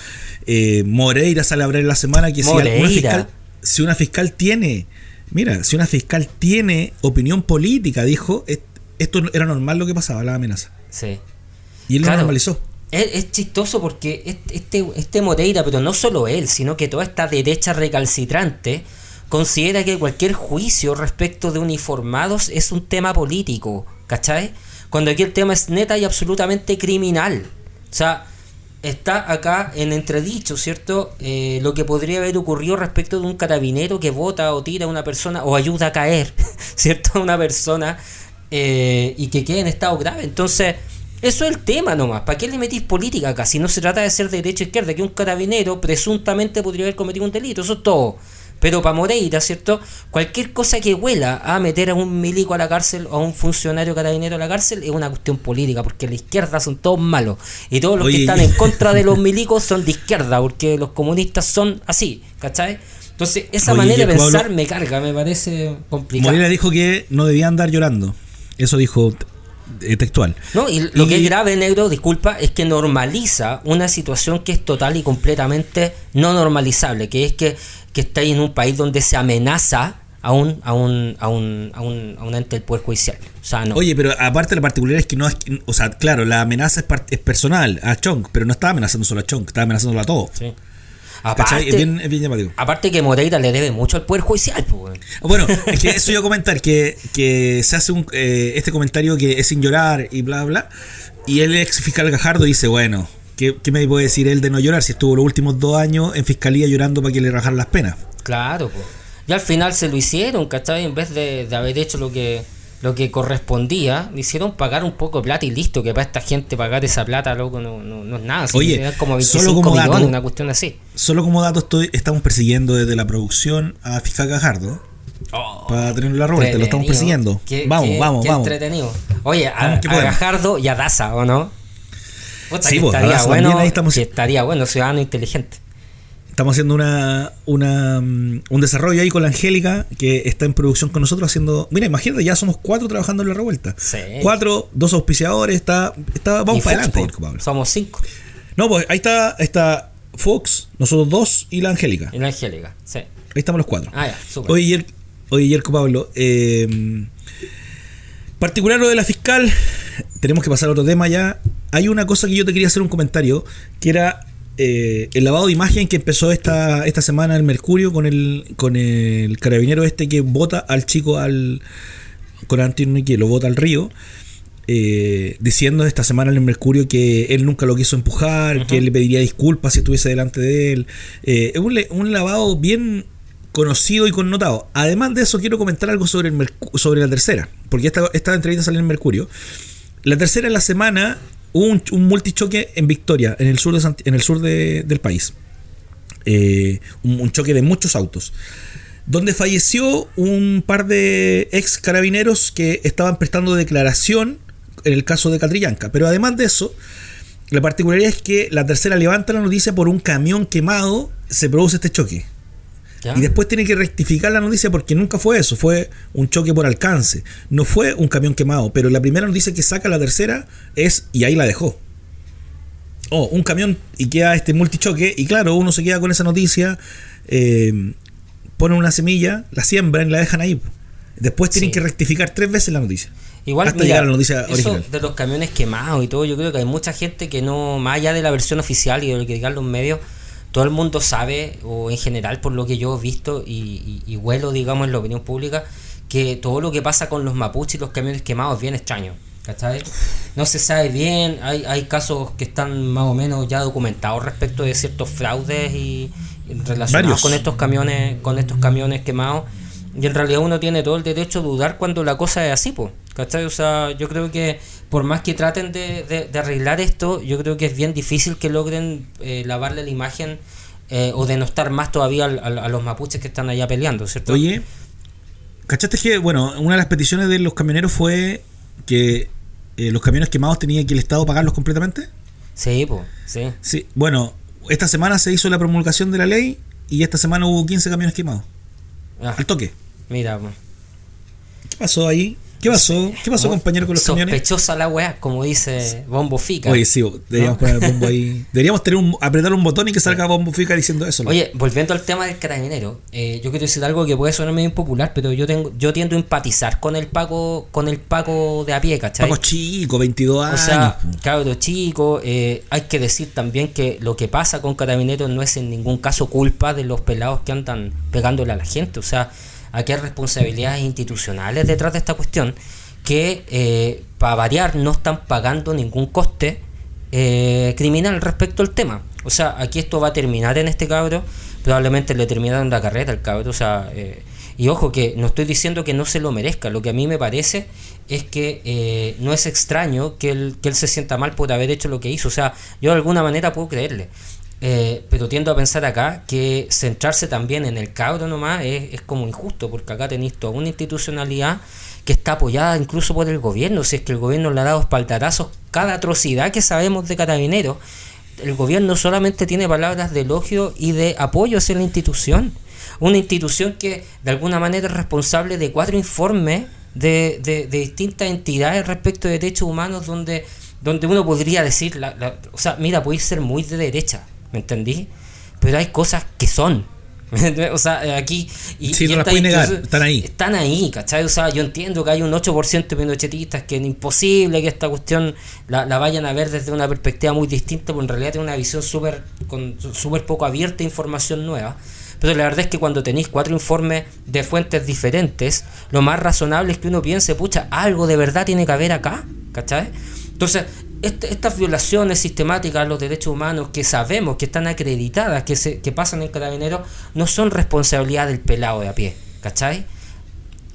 Eh, Moreira sale a en la semana que si una, fiscal, si una fiscal tiene, mira, si una fiscal tiene opinión política, dijo, "est- esto era normal lo que pasaba, la amenaza. Sí. Y él Claro. lo normalizó. Es, chistoso porque este, este, este Moreira, pero no solo él, sino que toda esta derecha recalcitrante considera que cualquier juicio respecto de uniformados es un tema político, ¿cachai? Cuando aquí el tema es neta y absolutamente criminal. O sea, está acá en entredicho, ¿cierto? Eh, lo que podría haber ocurrido respecto de un carabinero que vota o tira a una persona o ayuda a caer, ¿cierto? A una persona eh, y que quede en estado grave. Entonces, eso es el tema nomás. ¿Para qué le metís política acá? Si no se trata de ser de derecha o izquierda, que un carabinero presuntamente podría haber cometido un delito, eso es todo. Pero para Moreira, ¿cierto? Cualquier cosa que huela a meter a un milico a la cárcel o a un funcionario carabinero a la cárcel es una cuestión política, porque la izquierda son todos malos. Y todos los Oye, que están en contra de los milicos son de izquierda, porque los comunistas son así, ¿cachai? Entonces, esa Oye, manera de pensar me carga, me parece complicado. Moreira dijo que no debía andar llorando. Eso dijo eh, textual. No, y lo que es grave, negro, disculpa, es que normaliza una situación que es total y completamente no normalizable, que es que, que estáis en un país donde se amenaza a un, a un, a un, a un, a un ente del Poder Judicial. O sea, no. Oye, pero aparte la particularidad es que no es. O sea, claro, la amenaza es, es personal a Chong, pero no estaba amenazando solo a Chong, estaba amenazándolo a todos. Sí. Aparte, Es bien, es bien llamativo. aparte que Moreira le debe mucho al Poder Judicial. pues. Bueno, es que eso a comentar, que, que se hace un, eh, este comentario que es sin llorar y bla, bla. Y el ex fiscal Gajardo dice, bueno, ¿qué, qué me puede decir él de no llorar si estuvo los últimos dos años en fiscalía llorando para que le rajaran las penas? Claro, pues. Y al final se lo hicieron, ¿cachai? En vez de, de haber hecho lo que lo que correspondía, hicieron pagar un poco de plata y listo, que para esta gente pagar esa plata, loco, no, no, no es nada. Oye, como solo 25 como dato- millones, una cuestión así. Solo como dato estoy, estamos persiguiendo desde la producción a fiscal Gajardo para tenerlo en la revuelta, lo estamos persiguiendo. Qué- vamos, qué- vamos, qué vamos. entretenido. Oye, a. Gajardo y a Daza, ¿o no? Sí, estaría bueno, ahí estamos- que estaría bueno, ciudadano inteligente. Estamos haciendo una, una, mm, un desarrollo ahí con la Angélica, que está en producción con nosotros haciendo. Mira, imagínate, ya somos cuatro trabajando en la revuelta. Sí. Cuatro, dos auspiciadores, está, está vamos Y para Fox, adelante, Pablo. Somos cinco. No, pues ahí está, está Fox, nosotros dos y la Angélica. Y la Angélica, sí. Ahí estamos los cuatro. Ah, ya, súper. Oye, Yer- oye, Yerko Pablo, eh, particular lo de la fiscal, tenemos que pasar a otro tema ya. Hay una cosa que yo te quería hacer un comentario, que era eh, el lavado de imagen que empezó esta, esta semana el Mercurio con el, con el carabinero este que vota al chico al con Antonio que lo vota al río. eh, diciendo esta semana en el Mercurio que él nunca lo quiso empujar, que él le pediría disculpas si estuviese delante de él. Eh, es un, un lavado bien conocido y connotado. Además de eso, quiero comentar algo sobre, el Mercu- sobre la tercera, porque esta, esta entrevista sale en Mercurio. La tercera en la semana un, multichoque en Victoria, en el sur, de en el sur de- del país. Eh, un, un choque de muchos autos. Donde falleció un par de ex carabineros que estaban prestando declaración en el caso de Catrillanca. Pero además de eso, la particularidad es que la tercera levanta la noticia por un camión quemado, se produce este choque. ¿Ya? Y después tiene que rectificar la noticia porque nunca fue eso, fue un choque por alcance. No fue un camión quemado, pero la primera noticia que saca la tercera es, y ahí la dejó. Oh, un camión y queda este multichoque, y claro, uno se queda con esa noticia, eh, ponen una semilla, la siembran y la dejan ahí. Después tienen Sí. que rectificar tres veces la noticia. Igual hasta mira, llegar a la noticia eso original. de los camiones quemados y todo, yo creo que hay mucha gente que no, más allá de la versión oficial y de lo que digan los medios, todo el mundo sabe, o en general por lo que yo he visto y, y- y huelo, digamos, en la opinión pública, que todo lo que pasa con los mapuches y los camiones quemados es bien extraño. ¿Cachai? No se sabe bien, hay, hay casos que están más o menos ya documentados respecto de ciertos fraudes y, relacionados Varios. con estos camiones, con estos camiones quemados. Y en realidad uno tiene todo el derecho a dudar cuando la cosa es así, pues. ¿Cachai? O sea, yo creo que por más que traten de, de- de arreglar esto, yo creo que es bien difícil que logren eh, lavarle la imagen eh, o denostar más todavía a, los mapuches que están allá peleando, ¿cierto? Oye, ¿cachaste que, bueno, una de las peticiones de los camioneros fue que eh, los camiones quemados tenía que el Estado pagarlos completamente? Sí, pues, sí. Sí, bueno, esta semana se hizo la promulgación de la ley y esta semana hubo 15 camiones quemados. Ah, Al toque. mira, pues. ¿Qué pasó ahí? ¿Qué pasó? ¿Qué pasó, compañero, con los camiones? Sospechosa la weá, como dice Bombo Fica. Oye, sí, deberíamos ¿No? poner el bombo ahí. Deberíamos tener un, apretar un botón y que salga bombo fica diciendo eso. ¿no? Oye, volviendo al tema del carabinero, eh, yo quiero decir algo que puede sonar medio impopular, pero yo tengo, yo tiendo a empatizar con el Paco, con el Paco de a pie, ¿cachai? Paco chico, 22 O años. sea, cabro chico, eh, hay que decir también que lo que pasa con carabineros no es en ningún caso culpa de los pelados que andan pegándole a la gente. O sea, aquí hay responsabilidades institucionales detrás de esta cuestión que, eh, para variar, no están pagando ningún coste eh, criminal respecto al tema. O sea, aquí esto va a terminar en este cabro, probablemente le terminaron la carrera al cabro, o sea, eh, y ojo que no estoy diciendo que no se lo merezca, lo que a mí me parece es que eh, no es extraño que él, que él se sienta mal por haber hecho lo que hizo, o sea, yo de alguna manera puedo creerle. Eh, pero tiendo a pensar acá que centrarse también en el cabro nomás es, es como injusto, porque acá tenéis toda una institucionalidad que está apoyada incluso por el gobierno, si es que el gobierno le ha dado espaldarazos cada atrocidad que sabemos de carabineros, el gobierno solamente tiene palabras de elogio y de apoyo hacia la institución. Una institución que de alguna manera es responsable de cuatro informes de, de- distintas entidades respecto de derechos humanos donde, donde uno podría decir, la- la- o sea, mira, podéis ser muy de derecha, ¿me entendí? Pero hay cosas que son. o sea, aquí... Y, Sí, y no las puedes negar, están ahí. están ahí, ¿cachai? O sea, yo entiendo que hay un 8% de pinochetistas que es imposible que esta cuestión la, la vayan a ver desde una perspectiva muy distinta, porque en realidad tiene una visión súper con súper poco abierta a información nueva. Pero la verdad es que cuando tenéis cuatro informes de fuentes diferentes, lo más razonable es que uno piense, pucha, algo de verdad tiene que haber acá, ¿cachai? Entonces, estas violaciones sistemáticas a los derechos humanos que sabemos que están acreditadas, que, se, que pasan en carabineros, no son responsabilidad del pelado de a pie, ¿cachai?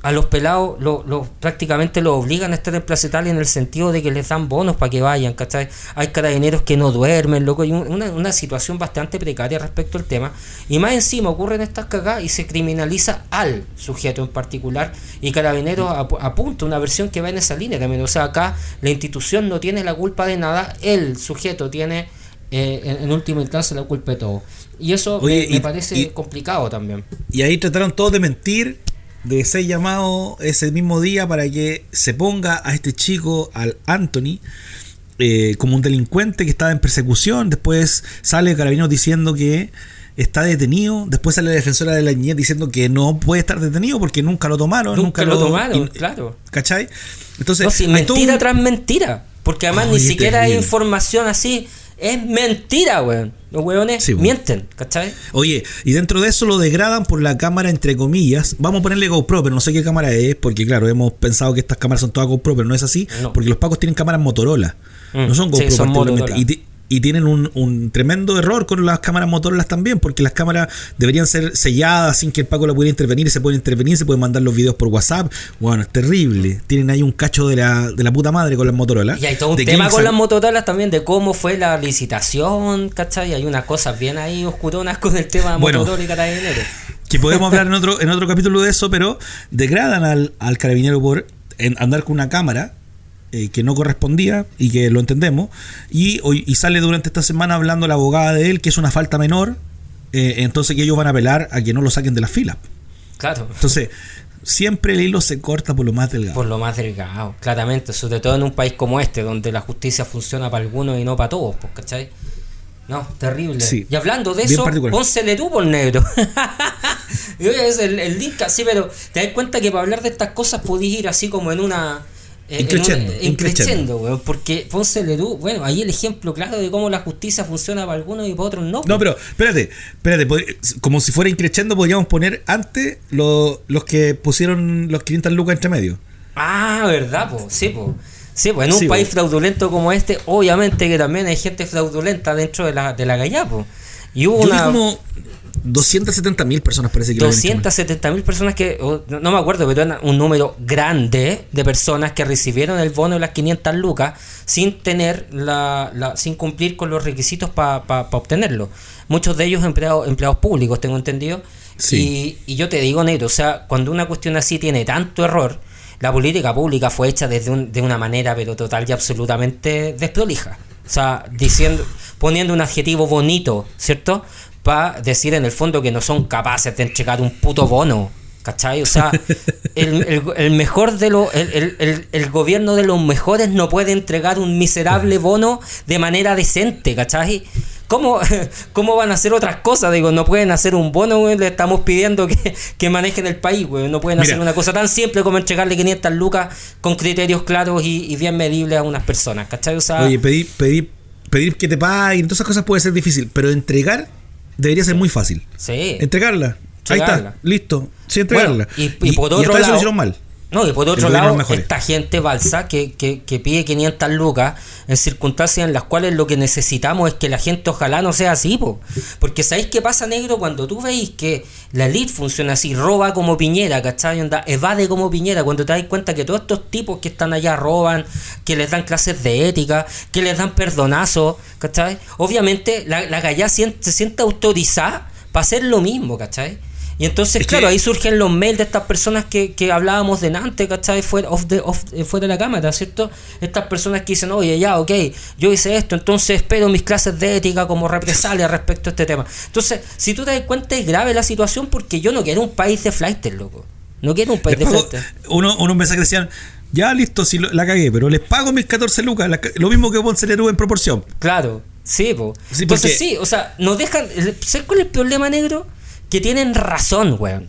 A los pelados lo, lo- prácticamente los obligan a estar en Plaza Italia en el sentido de que les dan bonos para que vayan, ¿cachai? Hay carabineros que no duermen, loco, hay un- una, una situación bastante precaria respecto al tema. Y más encima ocurren estas cagadas y se criminaliza al sujeto en particular. Y carabineros ap- apunta una versión que va en esa línea también. O sea, acá la institución no tiene la culpa de nada, el sujeto tiene eh, en, en última instancia la culpa de todo. Y eso Oye, me, me y- parece y- complicado también. Y ahí trataron todos de mentir, de ser llamado ese mismo día para que se ponga a este chico, al Anthony, eh, como un delincuente que estaba en persecución. Después sale Carabineros diciendo que está detenido. Después sale la defensora de la niñez diciendo que no puede estar detenido porque nunca lo tomaron. Nunca, Nunca, lo tomaron, claro. ¿Cachai? Entonces, No, si mentira un- tras mentira. Porque además ni siquiera hay información así. Es mentira, weón. Los weones Sí, mienten, ¿cachai? Oye, y dentro de eso lo degradan por la cámara, entre comillas. Vamos a ponerle GoPro, pero no sé qué cámara es, porque claro, hemos pensado que estas cámaras son todas GoPro, pero no es así, No. porque los pacos tienen cámaras Motorola. Mm, no son sí, GoPro son particularmente. Motorola. Y, y tienen un, un tremendo error con las cámaras Motorola también, porque las cámaras deberían ser selladas sin que el Paco la pudiera intervenir, se pueden intervenir, se pueden mandar los videos por WhatsApp. Bueno, es terrible. Tienen ahí un cacho de la, de la puta madre con las Motorola. Y hay todo un De tema con las motorolas también de cómo fue la licitación, ¿cachai? Hay unas cosas bien ahí oscuronas con el tema de Bueno. Motorola y carabineros. que podemos hablar en otro, en otro capítulo de eso, pero degradan al, al carabinero por en- andar con una cámara eh, que no correspondía y que lo entendemos, y, hoy, y sale durante esta semana hablando la abogada de él que es una falta menor, eh, entonces que ellos van a apelar a que no lo saquen de la fila. Claro. Entonces, siempre el hilo se corta por lo más delgado. Por lo más delgado, claramente, sobre todo en un país como este, donde la justicia funciona para algunos y no para todos, pues, ¿cachai? No, terrible. Sí. Y hablando de Bien eso, pónsele tú por negro. es el, el link, sí, pero te das cuenta que para hablar de estas cosas podéis ir así como en una eh, increciendo, weón, porque Ponce Lerú, bueno, ahí el ejemplo claro de cómo la justicia funciona para algunos y para otros no. No, pero espérate, espérate, como si fuera increciendo podríamos poner antes los que pusieron los 500 lucas entre medio. Ah, verdad, pues, sí, pues. Sí, pues en un país fraudulento como este, obviamente que también hay gente fraudulenta dentro de la, de la galla, pues. Y hubo una... 270 mil personas parece que 270 mil personas que, no, me acuerdo, pero era un número grande de personas que recibieron el bono de las 500 lucas sin tener la, la sin cumplir con los requisitos para obtenerlo. Muchos de ellos empleados, empleados públicos, tengo entendido. Y, y, yo te digo, negro, o sea, cuando una cuestión así tiene tanto error, la política pública fue hecha desde de una manera pero total y absolutamente desprolija. O sea, diciendo, poniendo un adjetivo bonito, ¿cierto? Para decir en el fondo que no son capaces de entregar un puto bono. ¿Cachai? O sea, el, mejor de los. El, el, gobierno de los mejores no puede entregar un miserable bono de manera decente, ¿cachai? ¿Cómo, ¿Cómo van a hacer otras cosas? Digo, no pueden hacer un bono, le estamos pidiendo que, manejen el país, güey. No pueden hacer una cosa tan simple como entregarle 500 lucas con criterios claros y, bien medibles a unas personas, ¿cachai? O sea, Oye, pedir, pedir, pedir que te paguen, todas esas cosas puede ser difícil, pero entregar debería ser muy fácil. Sí. Entregarla. Ahí está, listo. Sí, entregarla. y, por otro lado, mal. No, y por otro lado, esta gente balsa que, que, que, pide 500 lucas en circunstancias en las cuales lo que necesitamos es que la gente ojalá no sea así, po. porque ¿sabéis qué pasa, negro? Cuando tú veis que la elite funciona así, roba como piñera, ¿cachai? Onda, evade como piñera, cuando te das cuenta que todos estos tipos que están allá roban, que les dan clases de ética, que les dan perdonazos, ¿cachai? Obviamente la, la se siente autorizada para hacer lo mismo, ¿cachai? Y entonces, claro, ahí surgen los mails de estas personas que, que hablábamos de antes, ¿cachai? Fuera, off the, off, eh, fuera de la cámara, ¿cierto? Estas personas que dicen, oye, ya, ok, yo hice esto, entonces espero mis clases de ética como represalia respecto a este tema. Entonces, si tú te das cuenta, es grave la situación porque yo no quiero un país de flighter, loco. No quiero un país de flighter. Uno, unos mensajes decían, ya listo, si la cagué, pero les pago mis 14 lucas, lo mismo que Ponce en proporción. Claro, sí, po. entonces sí, o sea, nos dejan. ¿Sabes cuál es el problema negro? Que tienen razón, weón.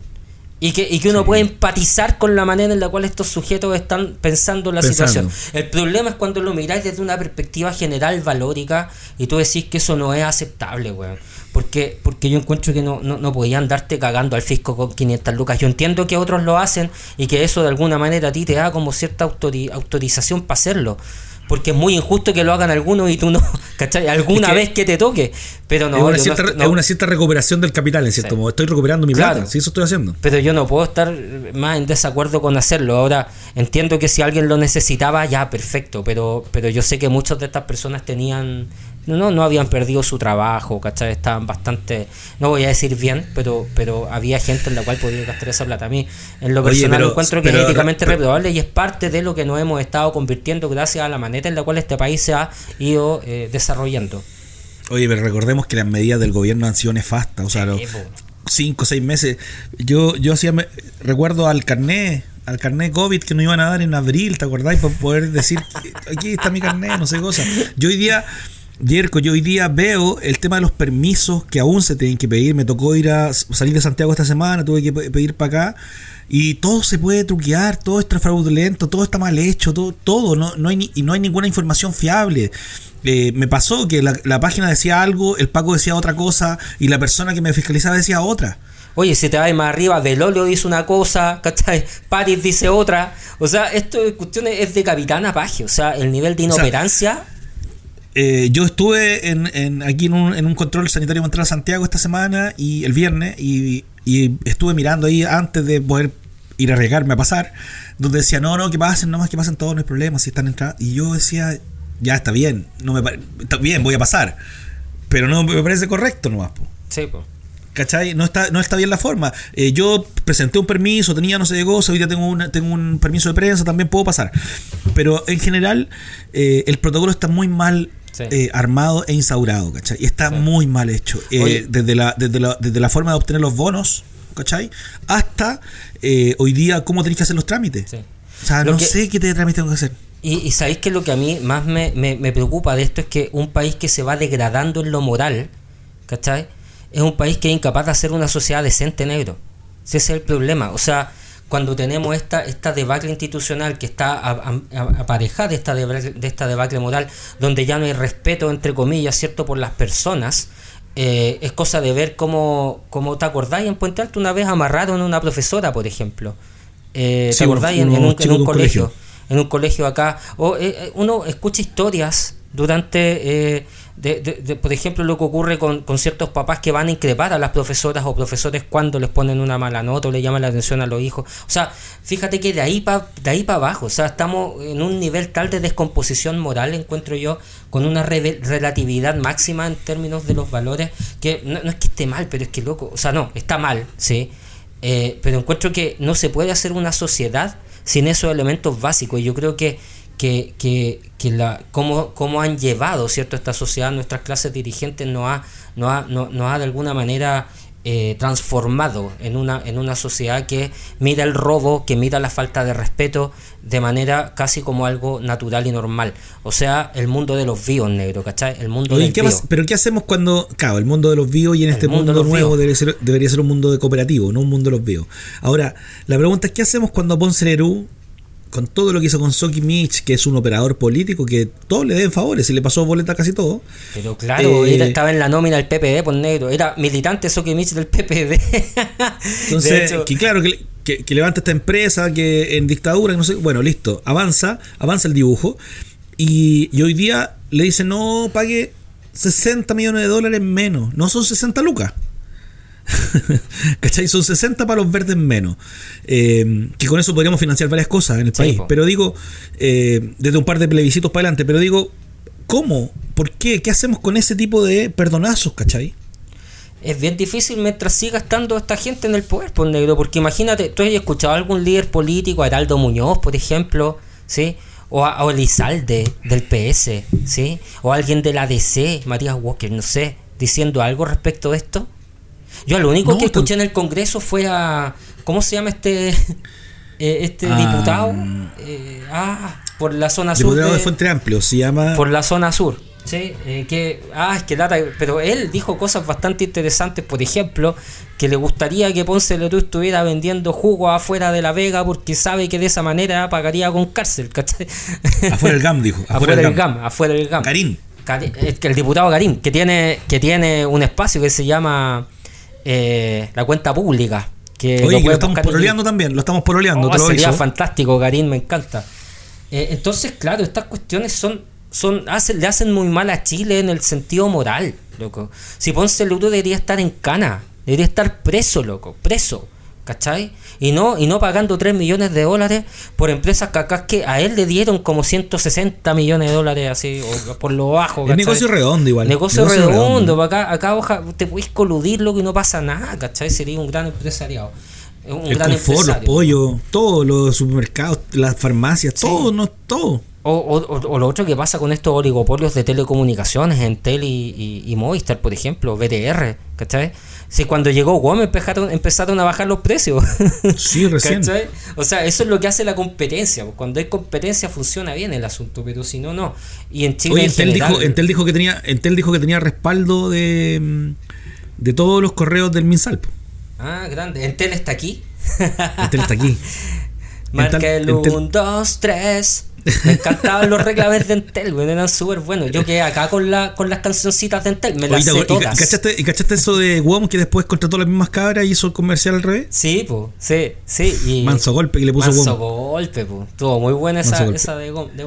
Y que, y que uno puede empatizar con la manera en la cual estos sujetos están pensando la situación. El problema es cuando lo miráis desde una perspectiva general valórica y tú decís que eso no es aceptable, weón. Porque, porque yo encuentro que no, no, no podían darte cagando al fisco con 500 lucas. Yo entiendo que otros lo hacen y que eso de alguna manera a ti te da como cierta autorización para hacerlo porque es muy injusto que lo hagan algunos y tú no, ¿cachai? Alguna vez que te toque, pero no es una, cierta, recuperación del capital, en cierto modo. Estoy recuperando mi plata, sí, eso estoy haciendo. Pero yo no puedo estar más en desacuerdo con hacerlo. Ahora, entiendo que si alguien lo necesitaba, ya, perfecto, pero, pero yo sé que muchas de estas personas tenían no, no habían perdido su trabajo, ¿cachai? Estaban bastante, no voy a decir bien, pero, pero había gente en la cual podía gastar esa plata. A mí, en lo personal, encuentro que es éticamente reprobable y es parte de lo que nos hemos estado convirtiendo gracias a la manera en la cual este país se ha ido eh, desarrollando. Oye, pero recordemos que las medidas del gobierno han sido nefastas, o sea, los cinco o seis meses. Yo, yo hacía, recuerdo al carnet al carnet COVID que nos iban a dar en abril, ¿te acordáis? Para poder decir, aquí está mi carnet, no sé cosa. Yo hoy día Yerko, yo hoy día veo el tema de los permisos que aún se tienen que pedir. Me tocó ir a salir de Santiago esta semana, tuve que pedir para acá. Y todo se puede truquear, todo está fraudulento, todo está mal hecho, todo, todo no, no hay y no hay ninguna información fiable. Eh, me pasó que la, página decía algo, el Paco decía otra cosa y la persona que me fiscalizaba decía otra. Oye, si te vas más arriba, Delolio dice una cosa, ¿cachai? Paris dice otra. O sea, esto es cuestión es de capitana paje. O sea, el nivel de inoperancia. Eh, yo estuve en, aquí en un, control sanitario de Santiago esta semana y el viernes y, estuve mirando ahí antes de poder ir a arriesgarme a pasar, donde decía, no, no, que pasen, nomás que pasen todos, no hay problema, si están entrando. Y yo decía, ya está bien, no me está bien, voy a pasar. Pero no me parece correcto nomás. Sí, pues. ¿Cachai? No está, no está bien la forma. Eh, yo presenté un permiso, tenía no sé de cosa, día tengo, tengo un permiso de prensa, también puedo pasar. Pero en general, eh, el protocolo está muy mal eh, armado e instaurado, ¿cachai? Y está muy mal hecho. Eh, desde, la, desde, la, desde la forma de obtener los bonos, ¿cachai? Hasta eh, hoy día cómo tenéis que hacer los trámites. O sea, no sé qué trámites tengo que hacer. Y, sabéis que lo que a mí más me, me, preocupa de esto es que un país que se va degradando en lo moral, ¿cachai? Es un país que es incapaz de hacer una sociedad decente negro. ese es el problema. O sea, cuando tenemos esta, esta debacle institucional que está aparejada de esta, debacle, de esta debacle moral, donde ya no hay respeto, entre comillas, ¿cierto?, por las personas, eh, es cosa de ver cómo, cómo te acordáis en Puente Alto una vez amarraron a una profesora, por ejemplo. Eh, ¿Te acordáis en, un, colegio? En un colegio acá. O, eh, uno escucha historias durante de, por ejemplo, lo que ocurre con, ciertos papás que van a increpar a las profesoras o profesores cuando les ponen una mala nota o le llaman la atención a los hijos. O sea, fíjate que de ahí para para abajo, o sea, estamos en un nivel tal de descomposición moral, encuentro yo, con una relatividad máxima en términos de los valores, que no, es que esté mal, pero es que loco, o sea, no, está mal, sí, eh, pero encuentro que no se puede hacer una sociedad sin esos elementos básicos. Y yo creo que que, que, que la, cómo, cómo, han llevado cierto esta sociedad, nuestras clases dirigentes nos ha, no ha, no, ha de alguna manera eh, transformado en una, en una sociedad que mira el robo, que mira la falta de respeto de manera casi como algo natural y normal. O sea, el mundo de los vivos, negro, ¿cachai? El mundo del Pero ¿qué hacemos cuando, claro, el mundo de los vivos y en este mundo, nuevo debería ser, debería ser un mundo de cooperativo, no un mundo de los vivos? Ahora, la pregunta es, ¿qué hacemos cuando Ponce Lerú con todo lo que hizo con Soki Mitch, que es un operador político que todos le den favores y le pasó boleta casi todo. Pero claro, eh, estaba en la nómina del PPD por negro, era militante Soki Mitch del PPD. Entonces, que claro, que, que, levanta esta empresa, que en dictadura, no sé, bueno, listo, avanza, avanza el dibujo. Y, y hoy día le dicen, no, pague 60 millones de dólares menos, no son 60 lucas. ¿Cachai? Son 60 palos verdes menos. Eh, que con eso podríamos financiar varias cosas en el país. Pero digo, eh, desde un par de plebiscitos para adelante, pero digo, ¿cómo? ¿Por qué? ¿Qué hacemos con ese tipo de perdonazos, cachai? Es bien difícil mientras siga estando esta gente en el poder, por pues, negro, porque imagínate, tú has escuchado a algún líder político, a Heraldo Muñoz, por ejemplo, ¿sí? O a, Elizalde del PS, ¿sí? O alguien de la DC, María Walker, no sé, diciendo algo respecto a esto. Yo lo único que escuché en el Congreso fue a. ¿Cómo se llama este eh, este ah, diputado? Eh, ah, por la zona sur. Diputado de, Fuente Amplio, se llama. Por la zona sur. Sí, eh, que, ah, es que data, pero él dijo cosas bastante interesantes, por ejemplo, que le gustaría que Ponce Lerú estuviera vendiendo jugo afuera de La Vega porque sabe que de esa manera pagaría con cárcel, ¿cachai? Afuera del GAM, dijo. Afuera, del GAM, afuera del GAM. Karim. el diputado Karim, que tiene, que tiene un espacio que se llama eh, la cuenta pública. Que Oye, lo, estamos pololeando también, lo estamos pololeando. Oh, sería fantástico, Karim, me encanta. Eh, entonces, claro, estas cuestiones son, son le hacen muy mal a Chile en el sentido moral, loco. Si Ponce Luro debería estar en cana, debería estar preso, loco, preso. ¿Cachai? Y no, y no pagando 3 millones de dólares por empresas cacas que a él le dieron como 160 millones de dólares así, o por lo bajo. ¿cachai? Es negocio redondo igual. Negocio, redondo. Acá, acá te puedes coludir lo que no pasa nada, ¿cachai? Sería un gran empresariado. Un el gran confort, los pollos, todos los supermercados, las farmacias, todo, no, todo. O, o, lo otro que pasa con estos oligopolios de telecomunicaciones, Entel y, y, y Movistar, por ejemplo, BTR, ¿cachai? Si cuando llegó WOM empezaron, empezaron a bajar los precios. Sí, recién. O sea, eso es lo que hace la competencia. Cuando hay competencia funciona bien el asunto, pero si no, no. Y en Chile. Entel, dijo, Entel, dijo, que tenía, Entel dijo que tenía respaldo de, de todos los correos del MinSal. Ah, grande. Entel está aquí. Entel está aquí. Marca el 1, 2, 3. Me encantaban los reclames de Entel, eran súper buenos. Yo quedé acá con, la, con las cancioncitas de Entel, me las sé todas. ¿Y cachaste, eso de WOM que después contrató las mismas cabras y hizo el comercial al revés? Sí, pues, sí, sí. Y manso golpe que le puso Manso golpe, pues. Estuvo muy buena esa, esa de WOM. De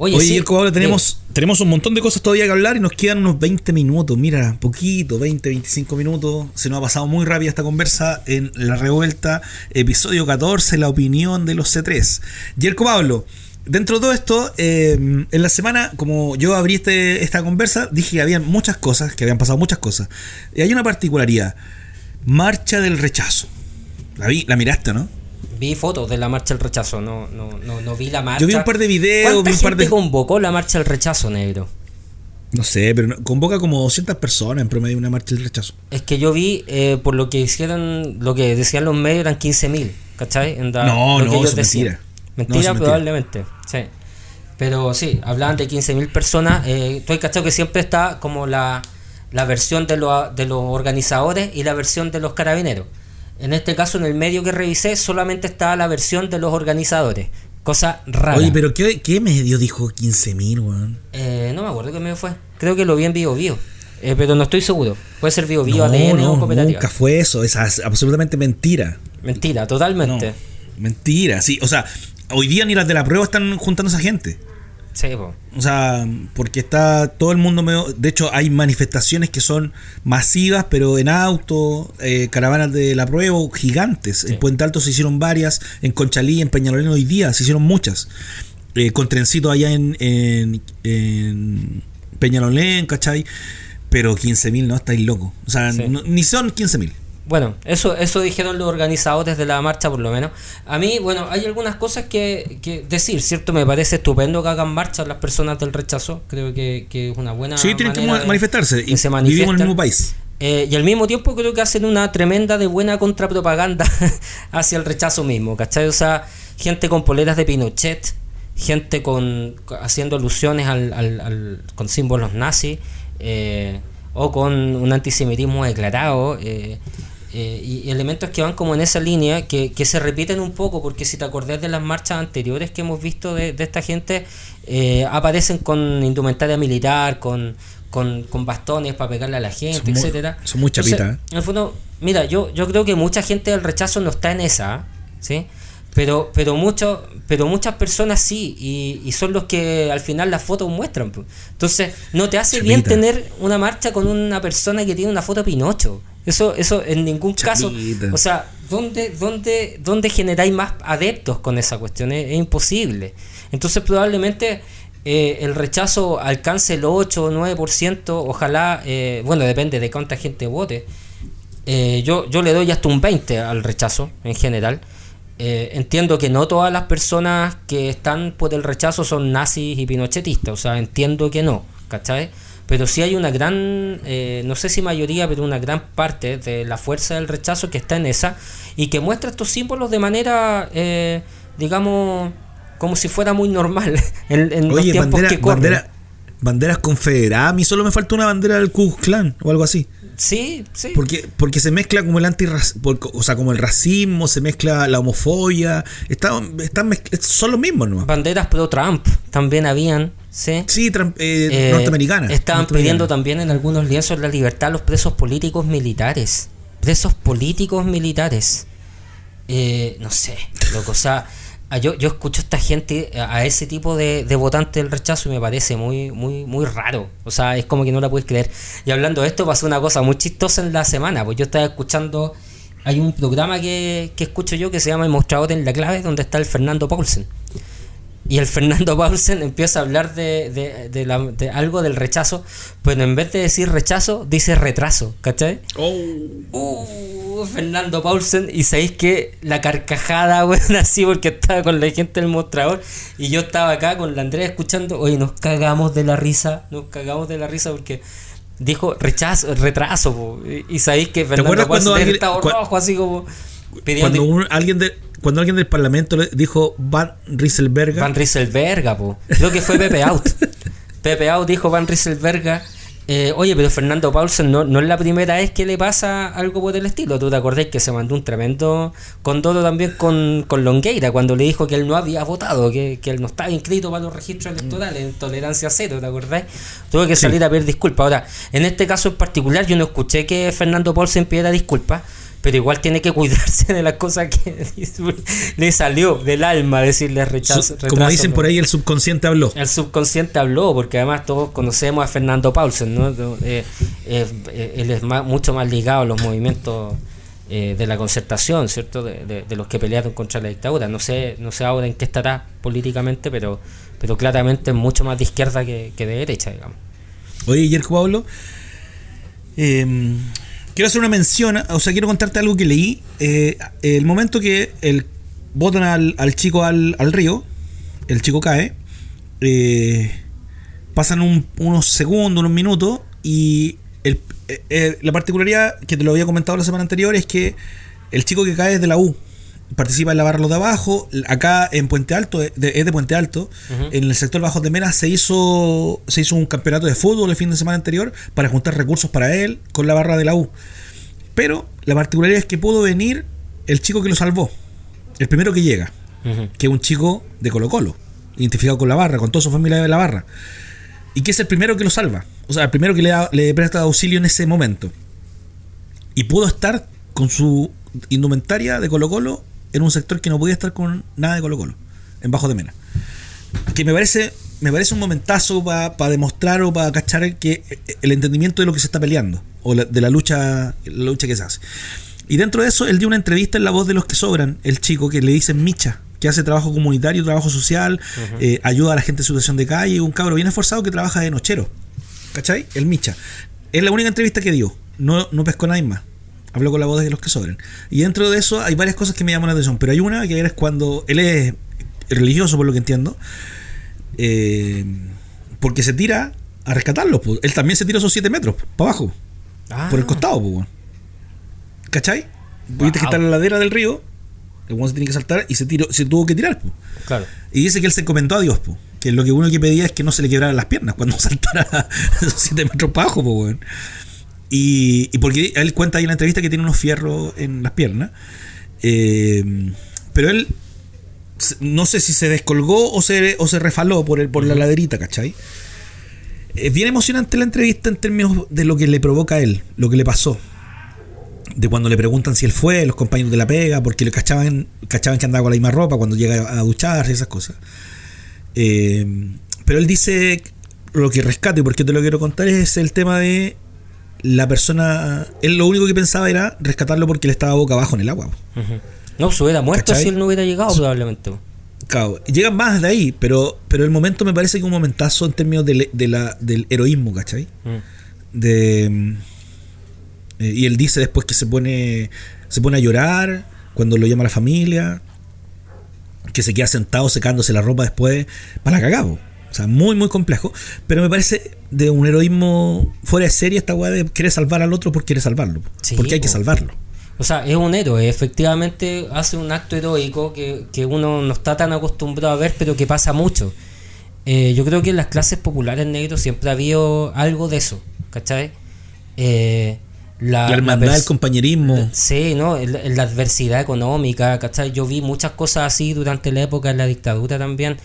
Oye, Oye sí, tenemos, tenemos un montón de cosas todavía que hablar y nos quedan unos 20 minutos. Mira, poquito, 20, 25 minutos. Se nos ha pasado muy rápido esta conversa en La Revuelta, episodio 14, la opinión de los C3. Yerko Pablo, dentro de todo esto, eh, en la semana, como yo abrí este, esta conversa, dije que había muchas cosas, que habían pasado muchas cosas. Y hay una particularidad. Marcha del rechazo. La, vi, la miraste, ¿no? Vi fotos de la marcha del rechazo, no, no, no, no vi la marcha. Yo vi un par de videos, vi un par de... convocó la marcha del rechazo, negro? No sé, pero convoca como 200 personas en promedio una marcha del rechazo. Es que yo vi, eh, por lo que hicieron, lo que decían los medios, eran 15.000, ¿cachai? no, no, eso mentira. Mentira, probablemente, sí. Pero sí, hablaban de 15.000 personas. Eh, tú cachado que siempre está como la, versión de, de los organizadores y la versión de los carabineros. En este caso, en el medio que revisé, solamente estaba la versión de los organizadores. Cosa rara. Oye, pero ¿qué, qué medio dijo 15.000, weón? Eh, no me acuerdo qué medio fue. Creo que lo vi en Vivo Vivo. Eh, pero no estoy seguro. Puede ser Vivo Vivo, no, ADN no, o cooperativa. nunca fue eso. Es absolutamente mentira. Mentira, totalmente. No, mentira, sí. O sea, hoy día ni las de la prueba están juntando a esa gente. Sí, po. O sea, porque está todo el mundo medio... De hecho, hay manifestaciones que son masivas, pero en auto, eh, caravanas de la prueba gigantes. En Puente Alto se hicieron varias, en Conchalí, en Peñalolén hoy día se hicieron muchas. Eh, con trencito allá en, en, en Peñalolén, ¿cachai? Pero 15.000 no, estáis locos. O sea, Sí. no- ni son 15.000. Bueno, eso, eso dijeron los organizadores de la marcha, por lo menos. A mí, bueno, hay algunas cosas que, que decir, ¿cierto? Me parece estupendo que hagan marcha las personas del rechazo. Creo que, que es una buena. Sí, tienen que de- manifestarse. que Y se vivimos en el mismo país. Eh, y al mismo tiempo creo que hacen una tremenda de buena contrapropaganda hacia el rechazo mismo, ¿cachai? O sea, gente con poleras de Pinochet, gente con haciendo alusiones al, al- al- con símbolos nazis, eh, o con un antisemitismo declarado, eh, eh, y, elementos que van como en esa línea, que, que se repiten un poco, porque si te acordás de las marchas anteriores que hemos visto de, de esta gente, eh, aparecen con indumentaria militar, con, con, con bastones para pegarle a la gente, Son muy- etcétera son muy Entonces, chapitas, ¿eh? en el fondo, mira, yo, yo creo que mucha gente del rechazo no está en esa, ¿sí? Pero, pero, mucho, pero muchas personas sí, y, y son los que al final las fotos muestran. Entonces, no te hace bien tener una marcha con una persona que tiene una foto de Pinocho. Eso, eso en ningún caso. O sea, ¿dónde, dónde, dónde generáis más adeptos con esa cuestión? Es, es imposible. Entonces, probablemente eh, el rechazo alcance el 8 o 9%. Ojalá, eh, bueno, depende de cuánta gente vote. Eh, yo, yo le doy hasta un 20 al rechazo en general. Eh, entiendo que no todas las personas que están por el rechazo son nazis y pinochetistas, o sea, entiendo que no, ¿cachai? Pero sí hay una gran, eh, no sé si mayoría, pero una gran parte de la fuerza del rechazo que está en esa y que muestra estos símbolos de manera, eh, digamos, como si fuera muy normal en, en los Oye, tiempos bandera, que corren. bandera- banderas confederadas. A mí solo me falta una bandera del Ku Klux Klan o algo así. Sí, sí. Porque, porque se mezcla como el antirracismo, o sea, como el racismo, se mezcla la homofobia. Están, están mezcl- son los mismos, ¿no? Banderas pro Trump también habían, ¿sí? Sí, tram- eh, Eh, norteamericanas. Estaban norteamericanas. pidiendo también en algunos lienzos la libertad a los presos políticos militares. Presos políticos militares. Eh, no sé, loco, o sea, yo, yo escucho a esta gente, a, a ese tipo de, de votante del rechazo y me parece muy, muy, muy raro. O sea, es como que no la puedes creer. Y hablando de esto, pasó una cosa muy chistosa en la semana, pues yo estaba escuchando, hay un programa que, que escucho yo que se llama El Mostrador en la Clave, donde está el Fernando Paulsen. Y el Fernando Paulsen empieza a hablar de, de, de la- de algo del rechazo, pero en vez de decir rechazo, dice retraso, ¿cachai? Uh, Fernando Paulsen, y sabéis que la carcajada, weón, así porque estaba con la gente del mostrador, y yo estaba acá con la Andrea escuchando, oye, nos cagamos de la risa, nos cagamos de la risa porque dijo rechazo, retraso, po. y, y sabéis que Fernando Paulsen alguien- estaba rojo, así como pidiendo Cuando un- alguien de, cuando alguien del parlamento le dijo Van Rieselberga, Van Rieselberga, po. Creo que fue Pepe Out. Pepe Out dijo Van Rieselberga. eh, oye, pero Fernando Paulsen no, no es la primera vez que le pasa algo por el estilo. ¿Tú te acordás que se mandó un tremendo condoro también con, con Longueira cuando le dijo que él no había votado, que, que él no estaba inscrito para los registros electorales, en tolerancia cero, ¿te acordás? Tuvo que salir a pedir disculpas. Ahora, en este caso en particular, yo no escuché que Fernando Paulsen pidiera disculpas. Pero igual tiene que cuidarse de las cosas que le salió del alma decirle rechazo. retraso, como dicen por ahí, el subconsciente habló. El subconsciente habló, porque además todos conocemos a Fernando Paulsen, ¿no? Eh, eh, eh, él es más- mucho más ligado a los movimientos eh, de la concertación, ¿cierto? De, de- de los que pelearon contra la dictadura. No sé, no sé ahora en qué estará políticamente, pero, pero claramente es mucho más de izquierda que, que de derecha, digamos. Oye, Yerko Pablo, eh, quiero hacer una mención, o sea, quiero contarte algo que leí. Eh, el momento que el, botan al, al chico al, al río, el chico cae, eh, pasan un- unos segundos, unos minutos, y eh, la particularidad que te lo había comentado la semana anterior es que el chico que cae es de la U. Participa en la barra los de abajo. Acá en Puente Alto, es de, es de Puente Alto, en el sector bajo de Mena se hizo, se hizo un campeonato de fútbol el fin de semana anterior para juntar recursos para él con la barra de la U. Pero la particularidad es que pudo venir el chico que lo salvó. El primero que llega. Que es un chico de Colo Colo. Identificado con la barra, con toda su familia de la barra. Y que es el primero que lo salva. O sea, el primero que le, le presta auxilio en ese momento. Y pudo estar con su indumentaria de Colo Colo en un sector que no podía estar con nada de Colo Colo. En Bajo de Mena. Que me parece me parece un momentazo para demostrar o para cachar que el entendimiento de lo que se está peleando o de la lucha, la lucha que se hace. Y dentro de eso, él dio una entrevista en La Voz de los que Sobran, el chico que le dicen Micha, que hace trabajo comunitario, trabajo social, eh, ayuda a la gente en situación de calle, un cabro bien esforzado que trabaja de nochero. ¿Cachai? El Micha. Es la única entrevista que dio. No, no pescó nadie más. Habló con la voz de los que sobran. Y dentro de eso hay varias cosas que me llaman la atención. Pero hay una que es cuando él es religioso, por lo que entiendo. Eh, porque se tira a rescatarlos. Él también se tira esos 7 metros para abajo. Por el ah. costado, pues. ¿Cachai? Viste que está en la ladera del río. El se tiene que saltar y se, tiró, se tuvo que tirar. Claro. Y dice que él se comentó a Dios, que lo que uno que pedía es que no se le quebraran las piernas cuando saltara esos 7 metros para abajo, pues, y, y, porque él cuenta ahí en la entrevista que tiene unos fierros en las piernas. Eh, pero él no sé si se descolgó o se, o se refaló por, el, por la laderita, ¿cachai? Es bien emocionante la entrevista en términos de lo que le provoca a él, lo que le pasó. De cuando le preguntan si él fue, los compañeros de la pega, porque le cachaban, cachaban que andaba con la misma ropa cuando llega a ducharse, esas cosas. Eh, pero él dice, lo que rescato y por qué te lo quiero contar es el tema de la persona. Él lo único que pensaba era rescatarlo porque él estaba boca abajo en el agua. No, se hubiera muerto si él no hubiera llegado, probablemente. Claro, llegan más de ahí, pero, pero el momento me parece que un momentazo en términos de, la, del heroísmo, ¿cachai? Mm. De, eh, y él dice después que se pone, se pone a llorar cuando lo llama la familia, que se queda sentado secándose la ropa después, para cagado. O sea, muy, muy complejo. Pero me parece de un heroísmo fuera de serie esta weá de querer salvar al otro porque quiere salvarlo. porque hay que salvarlo. O sea, es un héroe, efectivamente hace un acto heroico que, uno no está tan acostumbrado a ver, pero que pasa mucho. Eh, yo creo que en las clases populares negros siempre ha habido algo de eso, ¿cachai? Eh, la, hermandad, el compañerismo. Sí, ¿no? La, adversidad económica, ¿cachai? Yo vi muchas cosas así durante la época de la dictadura también,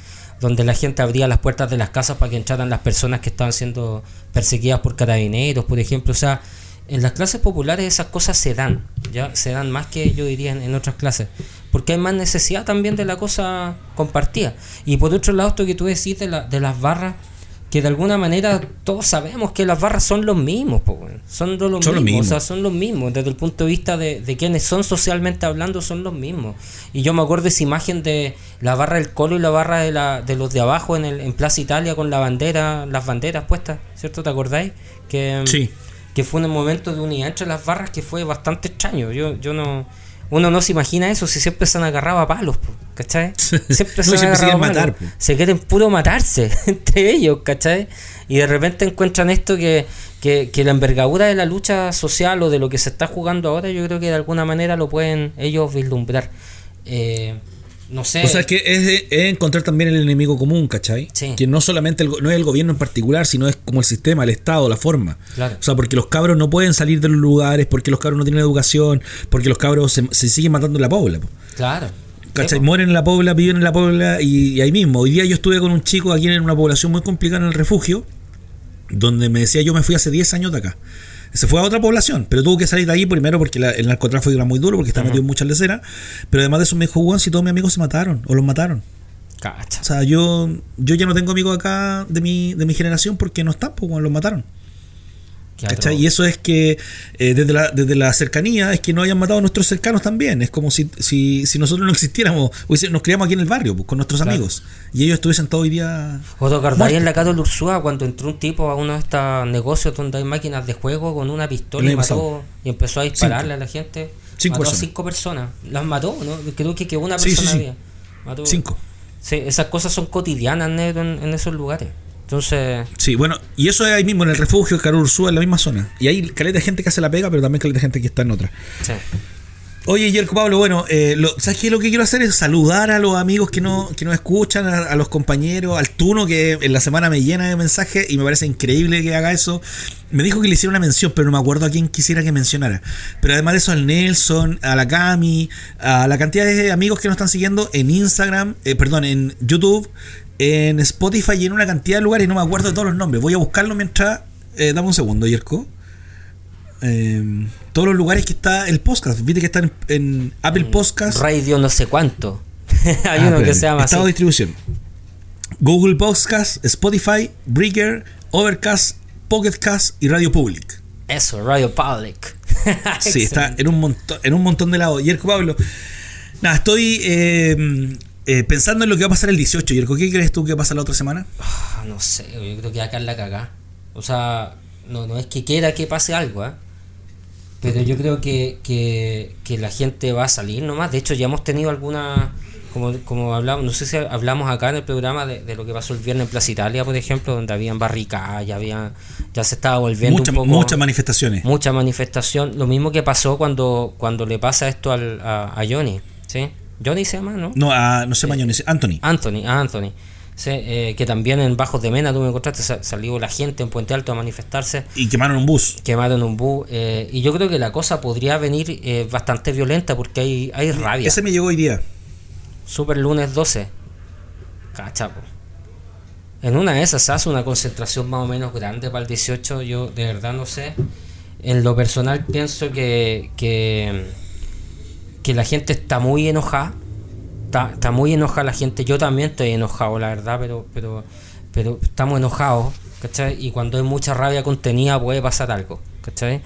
donde la gente abría las puertas de las casas para que entraran las personas que estaban siendo perseguidas por carabineros, por ejemplo. O sea, en las clases populares esas cosas se dan, ya se dan más que yo diría en, otras clases, porque hay más necesidad también de la cosa compartida. Y por otro lado, esto que tú decís de, de las barras, que de alguna manera todos sabemos que las barras son los mismos, son, los, mismos, o sea, son los mismos, desde el punto de vista de, de quienes son socialmente hablando, son los mismos. Y yo me acuerdo de esa imagen de la barra del colo y la barra de, la, de los de abajo en, el, en Plaza Italia con la bandera, las banderas puestas, ¿cierto? ¿Te acordáis? Que, sí que fue un momento de unidad entre las barras que fue bastante extraño. Yo, yo no. Uno no se imagina eso si siempre se han agarrado a palos, ¿cachai? Siempre se, han agarrado a matar, Se quieren puro matarse entre ellos, ¿cachai? Y de repente encuentran esto que, que, que, la envergadura de la lucha social o de lo que se está jugando ahora, yo creo que de alguna manera lo pueden ellos vislumbrar. Eh, no sé. O sea, es que es, encontrar también el enemigo común, ¿cachai? Que no solamente no es el gobierno en particular, sino es como el sistema, el Estado, la forma. O sea, porque los cabros no pueden salir de los lugares, porque los cabros no tienen educación, porque los cabros se, siguen matando en la pobla. Claro. ¿Cachai? Mueren en la pobla, viven en la pobla y, ahí mismo. Hoy día yo estuve con un chico aquí en una población muy complicada en el refugio, donde me decía yo me fui hace 10 años de acá se fue a otra población, pero tuvo que salir de ahí primero porque el narcotráfico era muy duro, porque estaba metido en muchas leceras. Pero además de eso me dijo, Juan, si todos mis amigos se mataron o los mataron. O sea, yo, yo ya no tengo amigos acá de mi, de mi generación porque no están, pues los mataron. Y eso es que eh, desde, la, desde la cercanía es que no hayan matado a nuestros cercanos también. Es como si, si, si nosotros no existiéramos, nos criamos aquí en el barrio pues, con nuestros amigos y ellos estuviesen todo hoy día. ¿O te acordáis en la casa de Ursúa cuando entró un tipo a uno de estos negocios donde hay máquinas de juego con una pistola y, mató, y empezó a dispararle a la gente? Cinco mató a cinco personas. Las mató, ¿no? Creo que, que una persona había. Mató. Cinco. Sí, esas cosas son cotidianas en esos lugares. Entonces. Sí, bueno, y eso es ahí mismo en el refugio, Carol Ursúa, en la misma zona. Y hay caleta de gente que hace la pega, pero también caleta de gente que está en otra. Sí. Oye, Yerko Pablo, bueno, eh, lo, ¿sabes qué? Lo que quiero hacer es saludar a los amigos que, no, que nos escuchan, a, a los compañeros, al Tuno que en la semana me llena de mensajes y me parece increíble que haga eso. Me dijo que le hiciera una mención, pero no me acuerdo a quién quisiera que mencionara. Pero además de eso, al Nelson, a la Cami, a la cantidad de amigos que nos están siguiendo en Instagram, eh, perdón, en YouTube, en Spotify y en una cantidad de lugares, no me acuerdo de todos los nombres. Voy a buscarlo mientras. Eh, dame un segundo, Yerko. Eh, todos los lugares que está el podcast. Viste que están en, en Apple Podcast. Radio no sé cuánto. Hay Ah, uno que se llama Estado de distribución. Google Podcast, Spotify, Breaker, Overcast, Pocketcast y Radio Public. Eso, Radio Public. Sí, está en un montón, en un montón de lados. Yerko Pablo. Nada, estoy eh, eh, pensando en lo que va a pasar el 18. Yerko, ¿qué crees tú que va a pasar la otra semana? Ah, no sé, yo creo que acá es la cagá. O sea, no, no es que quiera que pase algo, ¿eh? Pero yo creo que, que, que la gente va a salir nomás. De hecho, ya hemos tenido alguna. Como, como hablamos, no sé si hablamos acá en el programa de, de lo que pasó el viernes en Plaza Italia, por ejemplo, donde habían barricadas, ya, había, ya se estaba volviendo Mucha- un poco. muchas manifestaciones. mucha manifestación. Lo mismo que pasó cuando, cuando le pasa esto al, a, a Johnny. ¿sí? Johnny se llama, ¿no? No, a, no sé, Mañones, Anthony. Anthony, a Anthony. Sí, eh, que también en Bajos de Mena, tú me encontraste, sa- salió la gente en Puente Alto a manifestarse, Y quemaron un bus. quemaron un bus. eh, y yo creo que la cosa podría venir eh, bastante violenta porque hay, hay rabia. Ese me llegó hoy día. Super lunes 12. Cachapo. En una de esas se hace una concentración más o menos grande para el 18. Yo de verdad no sé. En lo personal pienso que, que, que la gente está muy enojada. Está, está muy enojada la gente. Yo también estoy enojado, la verdad, pero, pero, pero estamos enojados. ¿cachai? Y cuando hay mucha rabia contenida puede pasar algo. ¿cachai?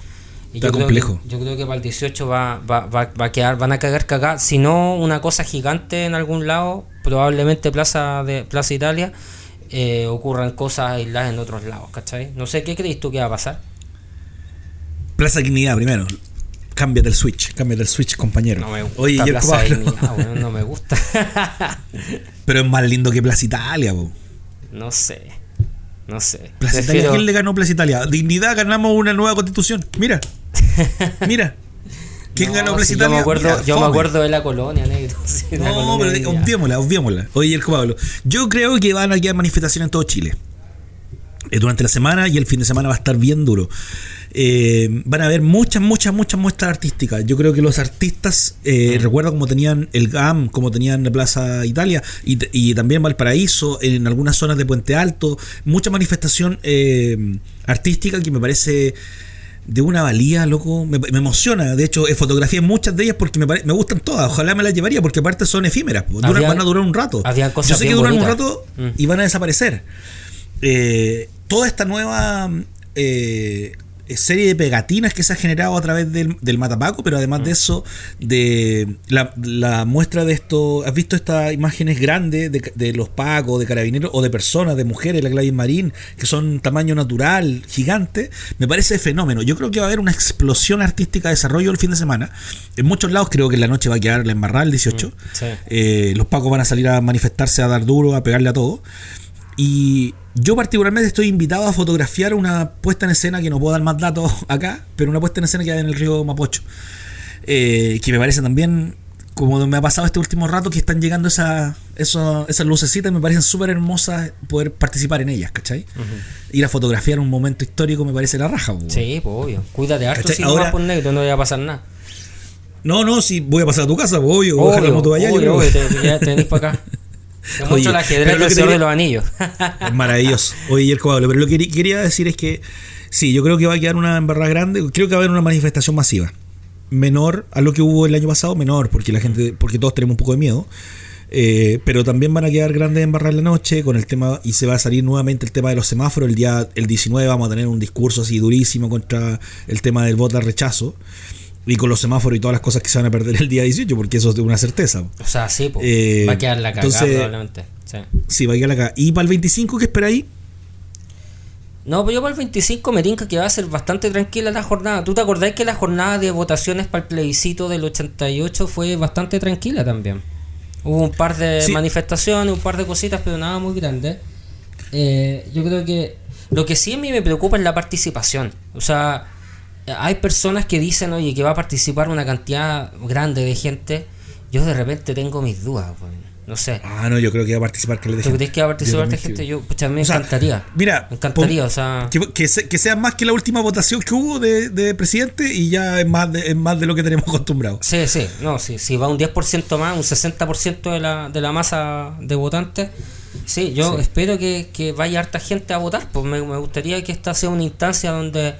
Y Está yo creo, complejo. que, yo creo que para el 18 va, va, va, va a quedar, van a cagar cagada. Si no, una cosa gigante en algún lado, probablemente Plaza de Plaza Italia, eh, ocurran cosas aisladas en otros lados, ¿cachai? No sé, ¿qué crees tú que va a pasar? Plaza Dignidad primero. Cámbiate el switch, cámbiate el switch, compañero. No me gusta Oye, Plaza bueno, no me gusta. Pero es más lindo que Plaza Italia, po. no sé, no sé. Plaza Prefiero- Italia, ¿quién le ganó Plaza Italia? Dignidad, ganamos una nueva constitución. Mira, mira. ¿Quién No, ganó Plaza si Italia? Yo me acuerdo, Mira, yo me fome. acuerdo de la colonia, negro. la No, colonia pero obviémosla, obviémosla. Oye, el Pablo. Yo creo que van a quedar manifestaciones en todo Chile. Eh, durante la semana y el fin de semana va a estar bien duro. Eh, van a haber muchas, muchas, muchas muestras artísticas. Yo creo que los artistas, eh, recuerdo como tenían el GAM, como tenían la Plaza Italia y, también Valparaíso, en algunas zonas de Puente Alto, mucha manifestación eh, artística que me parece de una valía, loco, me, me emociona. De hecho, fotografié muchas de ellas porque me, pare- me gustan todas. Ojalá me las llevaría porque aparte son efímeras. Duran- van a durar un rato. habían cosas Yo sé que duran un rato Mm. y van a desaparecer. Eh, toda esta nueva eh, serie de pegatinas que se ha generado a través del, del Matapaco, pero además Mm. de eso, de la, la muestra de esto, ¿has visto estas imágenes grandes de, de los pacos, de carabineros o de personas, de mujeres, la Gladys Marín, que son tamaño natural, gigante? Me parece fenómeno. Yo creo que va a haber una explosión artística de desarrollo el fin de semana. En muchos lados creo que en la noche va a quedar la embarrada el 18. sí. Eh, los pacos van a salir a manifestarse, a dar duro, a pegarle a todo. Y yo particularmente estoy invitado a fotografiar una puesta en escena que no puedo dar más datos acá, pero una puesta en escena que hay en el río Mapocho. Eh, que me parece también, como me ha pasado este último rato, que están llegando esa, eso- esas lucecitas, me parecen súper hermosas poder participar en ellas, ¿cachai? Ir a fotografiar un momento histórico me parece la raja. po. Sí, pues obvio. Cuídate harto si no Ahora- vas por negro, no le va a pasar nada. No, no, si voy a pasar a tu casa, po, obvio, voy a dejar la Obvio, moto allá, yo obvio, creo. obvio, te, ya te venís para acá. Te Oye, el ajedrez del Señor de los Anillos. Es maravilloso. Oye, el Pablo, pero lo que quería decir es que sí, yo creo que va a quedar una embarrada grande. Creo que va a haber una manifestación masiva. Menor a lo que hubo el año pasado, menor, porque la gente, porque todos tenemos un poco de miedo. Eh, pero también van a quedar grandes embarradas en la noche con el tema y se va a salir nuevamente el tema de los semáforos. El día el 19 vamos a tener un discurso así durísimo contra el tema del voto al rechazo y con los semáforos y todas las cosas que se van a perder el día 18, porque eso es de una certeza. O sea, sí, pues. Eh, va a quedar la cagada entonces- probablemente. Sí. Sí, va a quedar acá. ¿Y para el 25 qué espera ahí? No, pero yo para el 25 me tinca que va a ser bastante tranquila la jornada. ¿Tú te acordás que la jornada de votaciones para el plebiscito del 88 fue bastante tranquila también? Hubo un par de Sí. manifestaciones, un par de cositas, pero nada muy grande. Eh, yo creo que lo que sí a mí me preocupa es la participación. O sea, hay personas que dicen, oye, que va a participar una cantidad grande de gente. Yo de repente tengo mis dudas, pues. No sé. Ah, no, yo creo que va a participar que le ¿Tú crees que va a participar esta gente? Yo, pucha, me encantaría. Mira, me encantaría, o sea. Que, que, sea más que la última votación que hubo de, de presidente y ya es más de, es más de lo que tenemos acostumbrado. Sí, sí, no, sí, si va un 10% más, un 60% de la, de la masa de votantes. Sí, yo espero que, que, vaya harta gente a votar, pues me, me gustaría que esta sea una instancia donde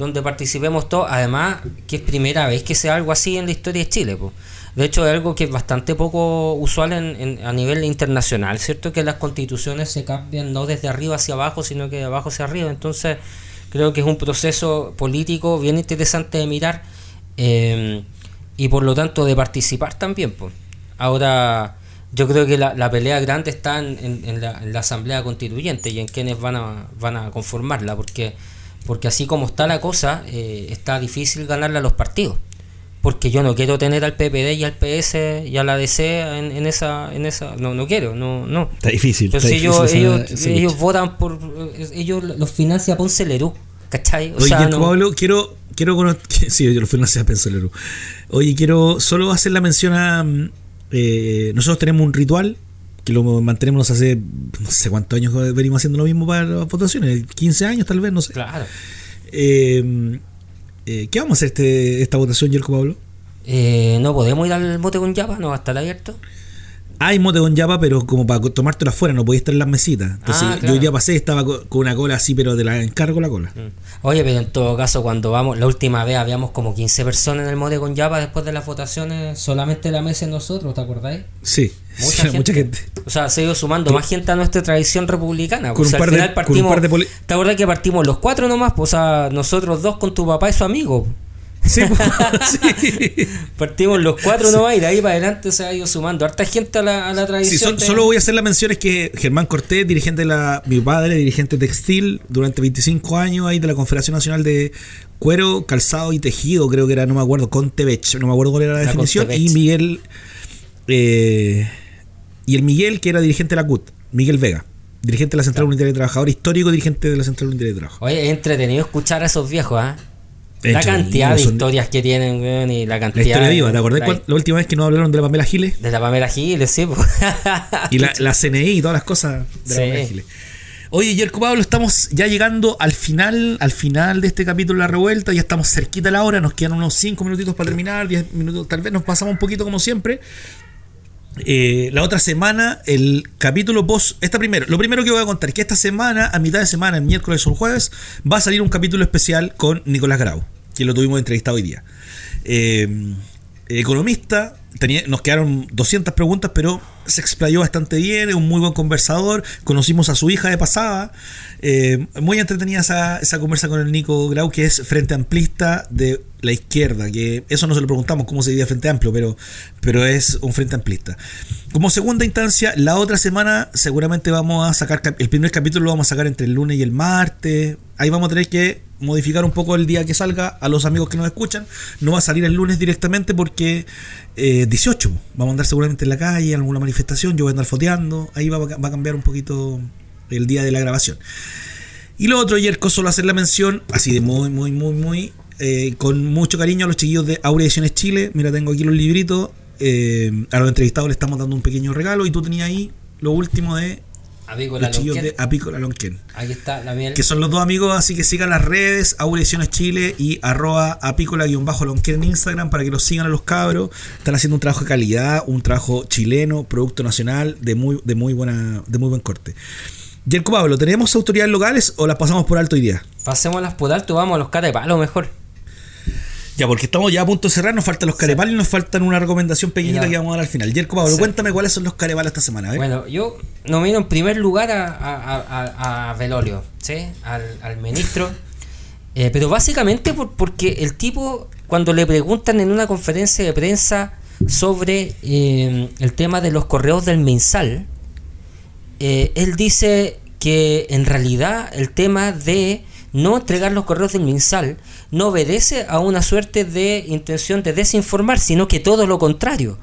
donde participemos todos, además que es primera vez que sea algo así en la historia de Chile. Pues. De hecho, es algo que es bastante poco usual en, a nivel internacional, ¿cierto? Que las constituciones se cambian no desde arriba hacia abajo, sino que de abajo hacia arriba. Entonces, creo que es un proceso político bien interesante de mirar eh, y por lo tanto de participar también. Pues. Ahora, yo creo que la, la pelea grande está en, en, la, en, la, Asamblea Constituyente y en quienes van a, van a conformarla, porque, porque así como está la cosa, eh, está difícil ganarle a los partidos. Porque yo no quiero tener al PPD y al PS y a la DC en, en esa en esa no no quiero no no. Está difícil pero si ellos ellos, ellos votan por ellos los financia Ponce Lerú ¿cachai? O Oye, sea, no... Pablo, quiero quiero sí yo los financia Ponce Lerú. Oye quiero solo hacer la mención a eh, nosotros tenemos un ritual que lo mantenemos hace no sé cuántos años venimos haciendo lo mismo para las votaciones 15 años tal vez no sé claro eh, eh, ¿Qué vamos a hacer este, esta votación, Yerko Pablo? Eh, no podemos ir al mote con Java, no va a estar abierto. Hay mote con Java, pero como para tomártelo afuera, no podía estar en las mesitas. Entonces ah, yo ya pasé, estaba con una cola así, pero de la encargo la cola. Mm. Oye, pero en todo caso, cuando vamos, la última vez habíamos como 15 personas en el mote con Java después de las votaciones, solamente la mesa nosotros, ¿te acordáis? Sí, mucha, gente. mucha, gente. O sea, se ha ido sumando más gente a nuestra tradición republicana. Con, un, par de, partimos, ¿Te acordás que partimos los cuatro nomás? Pues, o sea, nosotros dos con tu papá y su amigo. Sí, sí. Partimos los cuatro nomás y de ahí para adelante se ha ido sumando harta gente a la, a la tradición. Solo voy a hacer la mención es que Germán Cortés, dirigente de la, mi padre, dirigente textil durante 25 años ahí de la Confederación Nacional de Cuero, Calzado y Tejido, creo que era, no me acuerdo, Contevech, no me acuerdo cuál era la, definición, y Miguel, eh, y el Miguel que era dirigente de la CUT, Miguel Vega dirigente de la Central Unitaria de Trabajadores, histórico dirigente de la Central Unitaria de Trabajo. Oye, es entretenido escuchar a esos viejos, ¿ah? La cantidad de historias que tienen, y la cantidad. La historia viva, ¿te acordás la, la última vez que nos hablaron de la Pamela Giles? De la Pamela Giles, sí. y la, la, CNI y todas las cosas de la Pamela Giles. Oye, Yerko Pablo, estamos ya llegando al final, al final de este capítulo de la revuelta, ya estamos cerquita a la hora, nos quedan unos 5 minutitos para terminar, 10 minutos, tal vez nos pasamos un poquito como siempre. Eh, la otra semana, el capítulo post. Esta primero, lo primero que voy a contar es que esta semana, a mitad de semana, el miércoles o el jueves, va a salir un capítulo especial con Nicolás Grau, que lo tuvimos entrevistado hoy día. Eh, economista, tenía, nos quedaron 200 preguntas, pero se explayó bastante bien, es un muy buen conversador. Conocimos a su hija de pasada. Eh, muy entretenida esa, esa conversa con el Nico Grau, que es frente amplista de la izquierda, que eso no se lo preguntamos cómo se diría Frente Amplio, pero, pero es un Frente Amplista. Como segunda instancia, la otra semana seguramente vamos a sacar, el primer capítulo lo vamos a sacar entre el lunes y el martes. Ahí vamos a tener que modificar un poco el día que salga a los amigos que nos escuchan. No va a salir el lunes directamente porque eh, 18. Vamos a andar seguramente en la calle, en alguna manifestación, yo voy a andar foteando. Ahí va, va a cambiar un poquito el día de la grabación. Y lo otro, ayer solo hacer la mención, así de muy, muy, muy, muy eh, con mucho cariño a los chiquillos de Aurea Ediciones Chile. Mira, tengo aquí los libritos. Eh, a los entrevistados le estamos dando un pequeño regalo. Y tú tenías ahí lo último de Apícola los de Apícola Lonquén. Aquí está la miel. Que son los dos amigos, así que sigan las redes, Aurea Ediciones Chile y arroba apícola-lonquén en Instagram para que los sigan a los cabros. Están haciendo un trabajo de calidad, un trabajo chileno, producto nacional de muy, de muy buena, de muy buen corte. Yerko Pablo, ¿tenemos autoridades locales o las pasamos por alto hoy día? Pasémoslas por alto, vamos a los lo mejor. Ya, porque estamos ya a punto de cerrar, nos faltan los carepalos y nos faltan una recomendación pequeñita que vamos a dar al final. Yerko Pablo, cuéntame cuáles son los carepalos esta semana. Bueno, yo nomino en primer lugar a, a, a, Velolio, ¿sí? al, ministro. Eh, pero básicamente porque el tipo, cuando le preguntan en una conferencia de prensa sobre eh, el tema de los correos del mensal, eh, él dice que en realidad el tema de no entregar los correos del MinSal no obedece a una suerte de intención de desinformar, sino que todo lo contrario.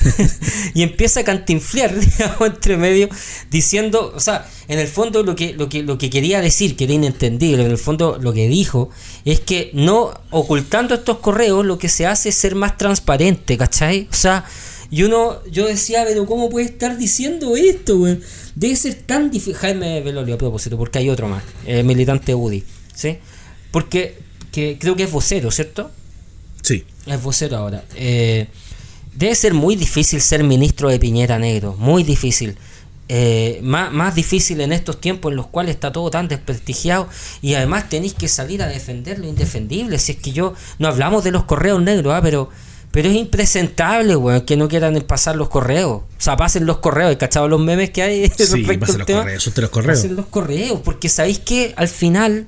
y empieza a cantinflear, digamos, entre medio, diciendo, o sea, en el fondo lo que, lo que, lo que quería decir, que era inentendible, en el fondo lo que dijo, es que no ocultando estos correos, lo que se hace es ser más transparente, ¿cachai? O sea, y uno, yo decía, pero ¿cómo puede estar diciendo esto, güey? Debe ser tan difícil. Jaime Velorio, a propósito, porque hay otro más, eh, militante UDI, ¿sí? Porque que creo que es vocero, ¿cierto? Sí. Es vocero ahora. Eh, debe ser muy difícil ser ministro de Piñera Negro, muy difícil. Eh, más, más difícil en estos tiempos en los cuales está todo tan desprestigiado y además tenéis que salir a defender lo indefendible. Si es que yo, no hablamos de los correos negros, ¿ah? pero pero es impresentable, weón, que no quieran pasar los correos. O sea, pasen los correos. ¿Hay cachado los memes que hay sí, pasen los correos, los correos. Pasen los correos, porque sabéis que al final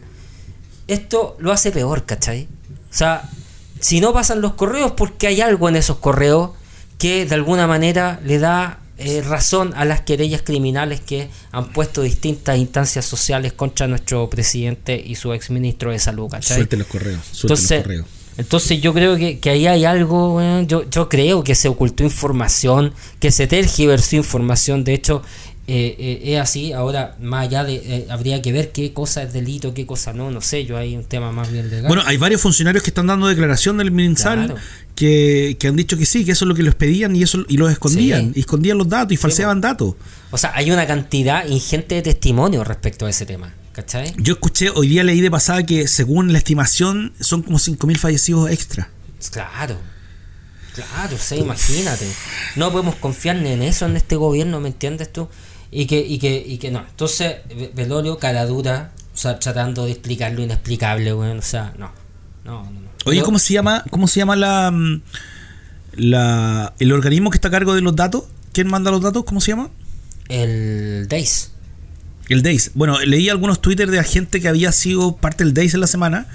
esto lo hace peor, ¿cachai? O sea, si no pasan los correos, porque hay algo en esos correos que de alguna manera le da eh, razón a las querellas criminales que han puesto distintas instancias sociales contra nuestro presidente y su exministro de salud, ¿cachai? Suelte los correos, suelte los correos. Entonces yo creo que, ahí hay algo, yo, yo creo que se ocultó información, que se tergiversó información, de hecho eh, eh, es así, ahora más allá de, eh, habría que ver qué cosa es delito, qué cosa no, no sé, yo hay un tema más bien legal. Bueno, hay varios funcionarios que están dando declaración del MinSal que, han dicho que sí, que eso es lo que los pedían y eso y los escondían, y escondían los datos y falseaban datos. O sea, hay una cantidad ingente de testimonios respecto a ese tema. Yo escuché, hoy día leí de pasada que según la estimación son como 5.000 fallecidos extra. Claro, claro, o imagínate. No podemos confiar ni en eso en este gobierno, ¿me entiendes tú? Y que, y que, y que no. Entonces, Velorio, cara dura, o sea, tratando de explicar lo inexplicable, o sea, no. No, no, Oye, ¿cómo se llama, cómo se llama la, mm, la el organismo que está a cargo de los datos? ¿Quién manda los datos? ¿Cómo se llama? El DAIS. El Days. Bueno, leí algunos Twitter de gente que había sido parte del Days en la semana.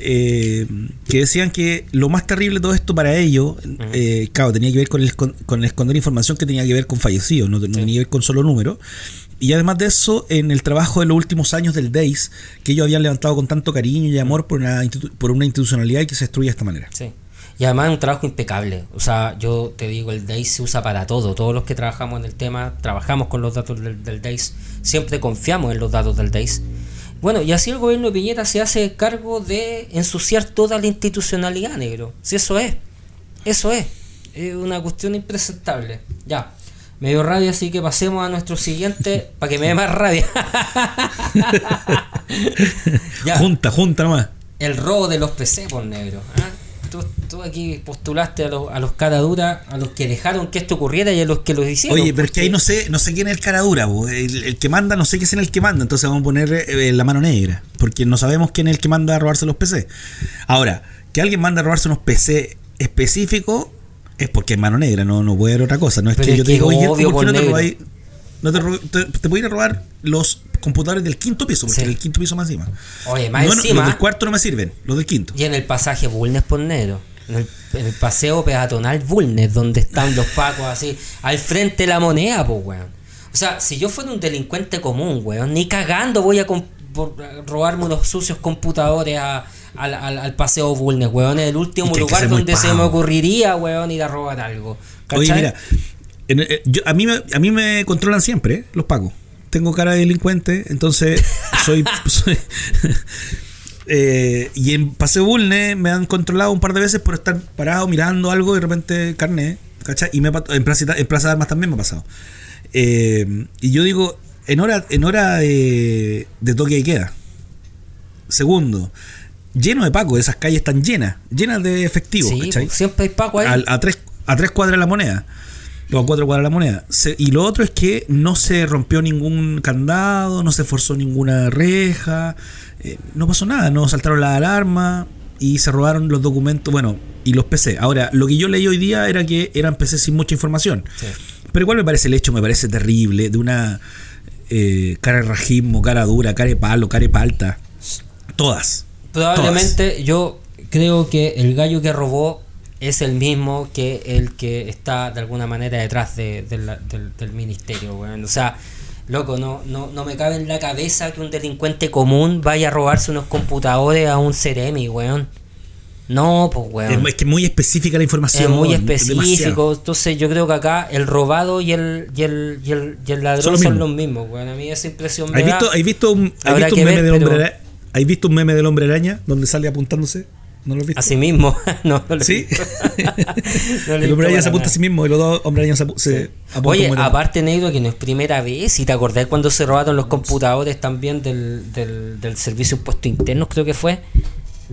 Eh, que decían que lo más terrible de todo esto para ellos, eh, claro, tenía que ver con el, con esconder información que tenía que ver con fallecidos, no, tenía que ver con solo números. Y además de eso, en el trabajo de los últimos años del DAIS, que ellos habían levantado con tanto cariño y amor por una, por una institucionalidad y que se destruye de esta manera. Sí. Y además es un trabajo impecable. O sea, yo te digo, el DAIS se usa para todo. Todos los que trabajamos en el tema, trabajamos con los datos del, del DAIS. Siempre confiamos en los datos del DAIS. Bueno, y así el gobierno de Piñera se hace cargo de ensuciar toda la institucionalidad, negro. Si eso es. Eso es. Es una cuestión impresentable. Ya. Me dio rabia, así que pasemos a nuestro siguiente para que me dé más rabia. Junta, junta nomás. El robo de los PC, por negro. ¿ah? Tú, aquí postulaste a los, a los cara dura, a los que dejaron que esto ocurriera y a los que lo hicieron. Oye, pero es que ahí no sé, no sé quién es el cara dura, el, que manda, no sé quién es el que manda, entonces vamos a poner eh, la mano negra, porque no sabemos quién es el que manda a robarse los PC. Ahora, que alguien manda a robarse unos PC específicos es porque es mano negra, no, no puede haber otra cosa. No es que yo te digo, oye, ¿por qué no te no te, te, ir a robar los computadores del quinto piso, porque el quinto piso más encima. Oye, más encima. los del cuarto no me sirven, los del quinto. Y en el pasaje Bulnes por negro. En el, paseo peatonal Bulnes, donde están los pacos así, al frente de la moneda, pues, weón. O sea, si yo fuera un delincuente común, weón, ni cagando voy a robarme unos sucios computadores al, paseo Bulnes, weón. Es el último lugar donde se me ocurriría, weón, ir a robar algo. Oye, mira, eh, a, mí me, a mí me controlan siempre, eh, los pagos. Tengo cara de delincuente, entonces soy. Eh, y en Paseo Bulne me han controlado un par de veces por estar parado mirando algo y de repente carne, ¿cachai? Y me, en, Plaza, en Plaza de Armas también me ha pasado. y yo digo, en hora, en hora de, de toque y queda. Segundo, lleno de Paco, esas calles están llenas, llenas de efectivo, pues, siempre hay Paco ahí. A, tres, a tres cuadras de la moneda los cuatro cuadras de la moneda. y lo otro es que no se rompió ningún candado, no se forzó ninguna reja, eh, no pasó nada, no saltaron las alarmas y se robaron los documentos, bueno, y los PC. Ahora, lo que yo leí hoy día era que eran PC sin mucha información. Pero igual me parece el hecho, me parece terrible, de una eh, cara de rajismo, cara dura, cara de palo, cara de palta. Todas. Probablemente yo creo que el gallo que robó es el mismo que el que está de alguna manera detrás de, del, ministerio, O sea, loco, no, no, no me cabe en la cabeza que un delincuente común vaya a robarse unos computadores a un Ceremi, weón. No, pues weón. Es, que es muy específica la información. Es muy específico. Entonces yo creo que acá el robado y el, y el, y el, y el ladrón son, los mismos, weón. A mí esa impresión me ¿Has visto, ¿has visto un, ¿has visto un meme del hombre? ¿Has visto un meme del hombre araña donde sale apuntándose? ¿No lo has visto? A sí mismo. no, no lo ¿Sí? no el hombre araña se apunta a sí mismo y los dos hombres araña se, sí. Oye, aparte, negro, que no es primera vez. ¿Y te acordás cuando se robaron los computadores también del, del, del Servicio de Impuestos Internos, creo que fue?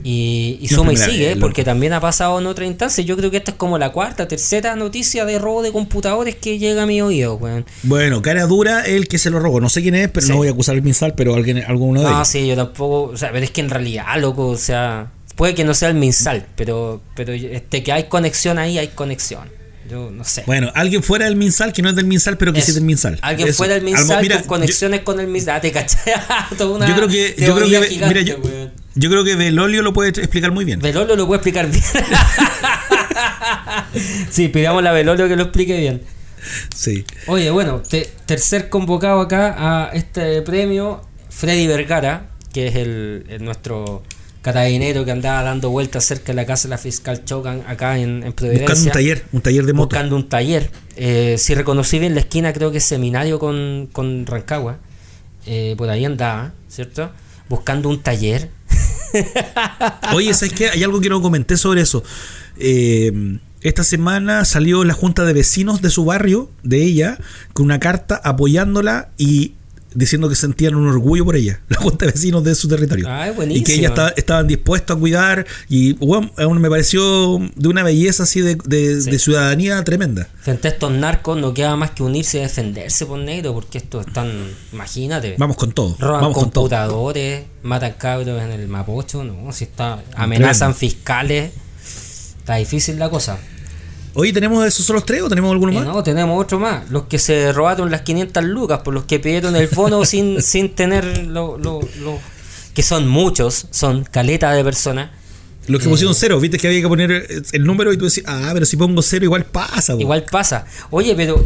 Y, y suma y sigue, porque también ha pasado en otra instancia. Yo creo que esta es como la cuarta, tercera noticia de robo de computadores que llega a mi oído, weón. Bueno, cara dura el que se lo robó. No sé quién es, pero no voy a acusar al Minsal, pero alguien, alguno de ellos. No, sí, yo tampoco. O sea, pero es que en realidad, loco, o sea, puede que no sea el Minsal, pero, pero este, que hay conexión ahí, hay conexión. Yo no sé. Bueno, alguien fuera del Minsal, que no es del Minsal, pero que sí es del Minsal. Alguien Eso. fuera del Minsal mira, con conexiones yo, con el Minsal. Ah, te cachai. yo creo que. Yo creo que gigante, mira, yo, yo, creo que Belolio lo puede explicar muy bien. Belolio lo puede explicar bien. sí, pidamos a Belolio que lo explique bien. Sí. Oye, bueno, te, tercer convocado acá a este premio, Freddy Vergara, que es el, el nuestro carabinero que andaba dando vueltas cerca de la casa de la fiscal Chocan acá en, en Providencia. Buscando un taller, un taller de moto. Buscando un taller. Eh, si reconocí bien la esquina, creo que es seminario con, con Rancagua. Eh, por ahí andaba, ¿cierto? Buscando un taller. Oye, ¿sabes qué? Hay algo que no comenté sobre eso. Eh, esta semana salió la junta de vecinos de su barrio, de ella, con una carta apoyándola y diciendo que sentían un orgullo por ella, la junta de vecinos de su territorio. Ay, y que ellas estaba, estaban dispuestos a cuidar y bueno, me pareció de una belleza así de, de, sí. de, ciudadanía tremenda. Frente a estos narcos no queda más que unirse y defenderse por negro, porque esto es tan, imagínate. Vamos con todo. Roban vamos computadores, con todo. matan cabros en el Mapocho, no, si está, amenazan tremendo. fiscales, está difícil la cosa. Hoy tenemos esos son los tres o tenemos alguno más? Eh, no, tenemos otro más. Los que se robaron las 500 lucas, por los que pidieron el bono sin, sin tener lo, lo, lo, que son muchos, son caleta de personas. Los que eh, pusieron cero, viste que había que poner el número y tú decís, ah, pero si pongo cero igual pasa. Bo. Igual pasa. Oye, pero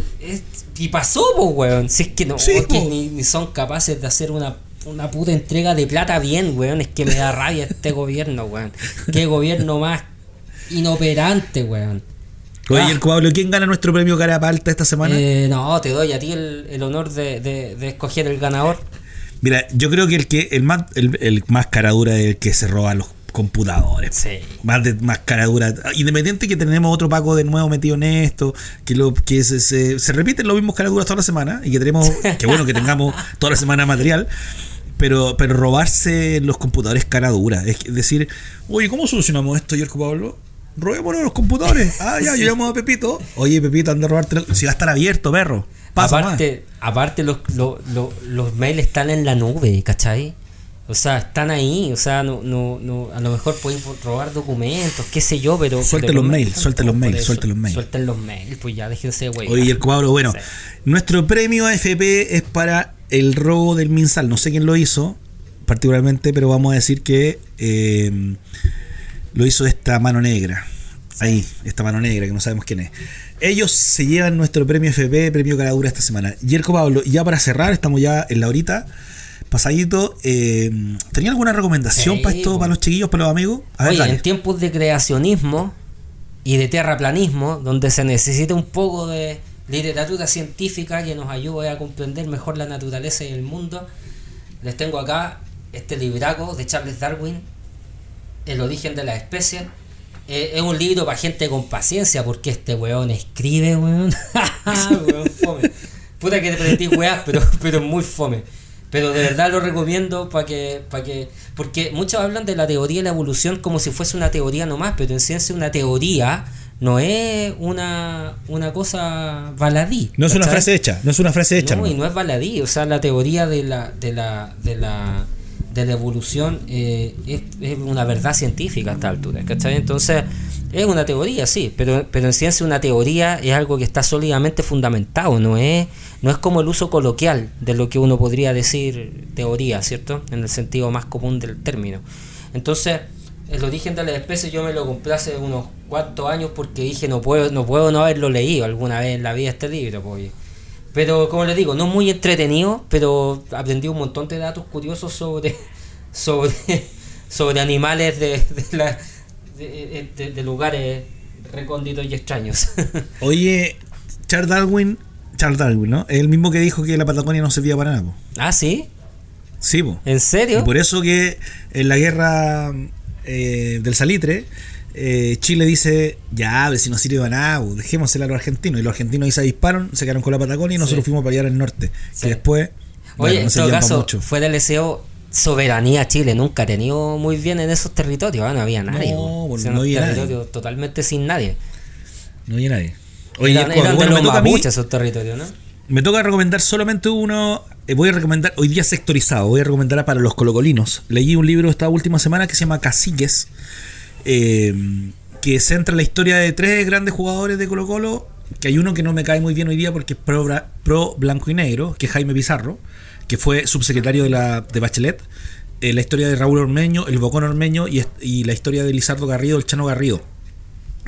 y pasó, pues, weón. Si es que no, sí, que ni, ni, son capaces de hacer una, una puta entrega de plata bien, weón. Es que me da rabia este gobierno, weón. Qué gobierno más inoperante, weón. Oye, ah. el Pablo, ¿quién gana nuestro premio Carapalta esta semana? Eh, no, te doy a ti el, el honor de, de, de, escoger el ganador. Mira, yo creo que el que el más, el, el más caradura es el que se roba los computadores. Sí. Más de más caradura. Independiente que tenemos otro Paco de nuevo metido en esto, que lo que se, se, se repiten los mismos caraduras toda la semana y que tenemos, que bueno que tengamos toda la semana material. Pero, pero robarse los computadores cara dura. Es decir, oye, ¿cómo solucionamos esto, Yerko Pablo? Robémonos los computadores. Ah, ya, yo llamo a Pepito. Oye, Pepito, anda a robarte. Si va a estar abierto, perro. Pasa aparte, más. aparte los, los, los, los, mails están en la nube, ¿cachai? O sea, están ahí. O sea, no, no, no, a lo mejor pueden robar documentos, qué sé yo, pero. Suelten los mails, suelten los mails, suelten los mails. Suelten los mails, pues ya déjense, güey. Oye, el cuadro, bueno, sí. nuestro premio AFP es para el robo del Minsal. No sé quién lo hizo, particularmente, pero vamos a decir que. Eh, lo hizo esta mano negra. Ahí, esta mano negra, que no sabemos quién es. Ellos se llevan nuestro premio FP, premio Caradura esta semana. Yerko Pablo, ya para cerrar, estamos ya en la horita. Pasadito, eh, ¿tenía alguna recomendación sí, para esto, para los chiquillos, para los amigos? A ver, Oye, dale. en tiempos de creacionismo y de terraplanismo, donde se necesita un poco de literatura científica que nos ayude a comprender mejor la naturaleza y el mundo, les tengo acá este libraco de Charles Darwin, el origen de la especie. Eh, es un libro para gente con paciencia, porque este weón escribe, weón. weón fome. Puta que te pretendís weás, pero, pero muy fome. Pero de verdad lo recomiendo para que, para que. Porque muchos hablan de la teoría de la evolución como si fuese una teoría nomás, pero en ciencia una teoría no es una, una cosa baladí. No es una frase hecha, no es una frase hecha. No, no, y no es baladí. O sea, la teoría de la, de la, de la de la evolución eh, es, una verdad científica a esta altura, ¿cachai? Entonces, es una teoría, sí, pero, pero en ciencia una teoría es algo que está sólidamente fundamentado, no es, no es como el uso coloquial de lo que uno podría decir teoría, ¿cierto? En el sentido más común del término. Entonces, el origen de la especie yo me lo compré hace unos cuantos años porque dije no puedo, no puedo no haberlo leído alguna vez en la vida este libro, pues. Pero como les digo, no muy entretenido, pero aprendí un montón de datos curiosos sobre sobre, sobre animales de, de la de, lugares recónditos y extraños. Oye, Charles Darwin, Charles Darwin, ¿no? Es el mismo que dijo que la Patagonia no servía para nada. Ah, sí. Sí, po. ¿En serio? Y por eso que en la guerra eh, del salitre, eh, Chile dice, ya, a ver si no sirve para nada, dejémosela a los argentinos. Y los argentinos ahí se disparan, se quedaron con la Patagonia y nosotros fuimos para allá al norte. Que después... Oye, en todo caso, fue del deseo soberanía Chile nunca ha tenido muy bien en esos territorios, ¿eh? no había nadie. No, pues, no había nadie. totalmente sin nadie. No había nadie. Oye, eran, eran bueno, me toca a mí, esos territorios, ¿no? Me toca recomendar solamente uno. Eh, voy a recomendar, hoy día sectorizado, voy a recomendar para los colocolinos. Leí un libro esta última semana que se llama Caciques, eh, que centra la historia de tres grandes jugadores de Colo Colo, que hay uno que no me cae muy bien hoy día porque es pro, pro blanco y negro, que es Jaime Pizarro que fue subsecretario de, la, de Bachelet, eh, la historia de Raúl Ormeño, el Bocón Ormeño y, la historia de Lizardo Garrido, el Chano Garrido.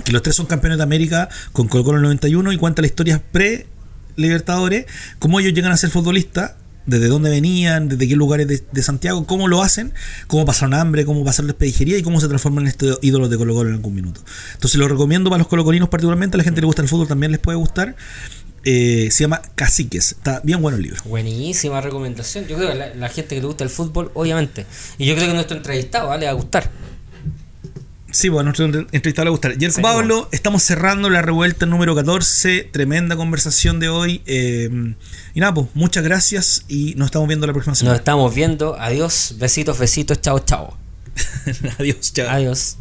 Que los tres son campeones de América con Colo Colo en el 91 y cuenta la historia pre-Libertadores, cómo ellos llegan a ser futbolistas desde dónde venían, desde qué lugares de, Santiago, cómo lo hacen, cómo pasaron hambre, cómo pasaron la expedijería y cómo se transforman en estos ídolos de Colo Colo en algún minuto. Entonces lo recomiendo para los colocolinos particularmente, a la gente que le gusta el fútbol también les puede gustar. Eh, se llama Caciques. Está bien bueno el libro. Buenísima recomendación. Yo creo que la, la gente que le gusta el fútbol, obviamente. Y yo creo que nuestro entrevistado le va a gustar. Sí, bueno, nuestro entrevistado le va a gustar. Yerko Pablo, estamos cerrando la revuelta número 14. Tremenda conversación de hoy. Eh, y nada, pues, muchas gracias y nos estamos viendo la próxima semana. Nos estamos viendo. Adiós. Besitos, besitos. Chao, chao. Adiós, chao. Adiós.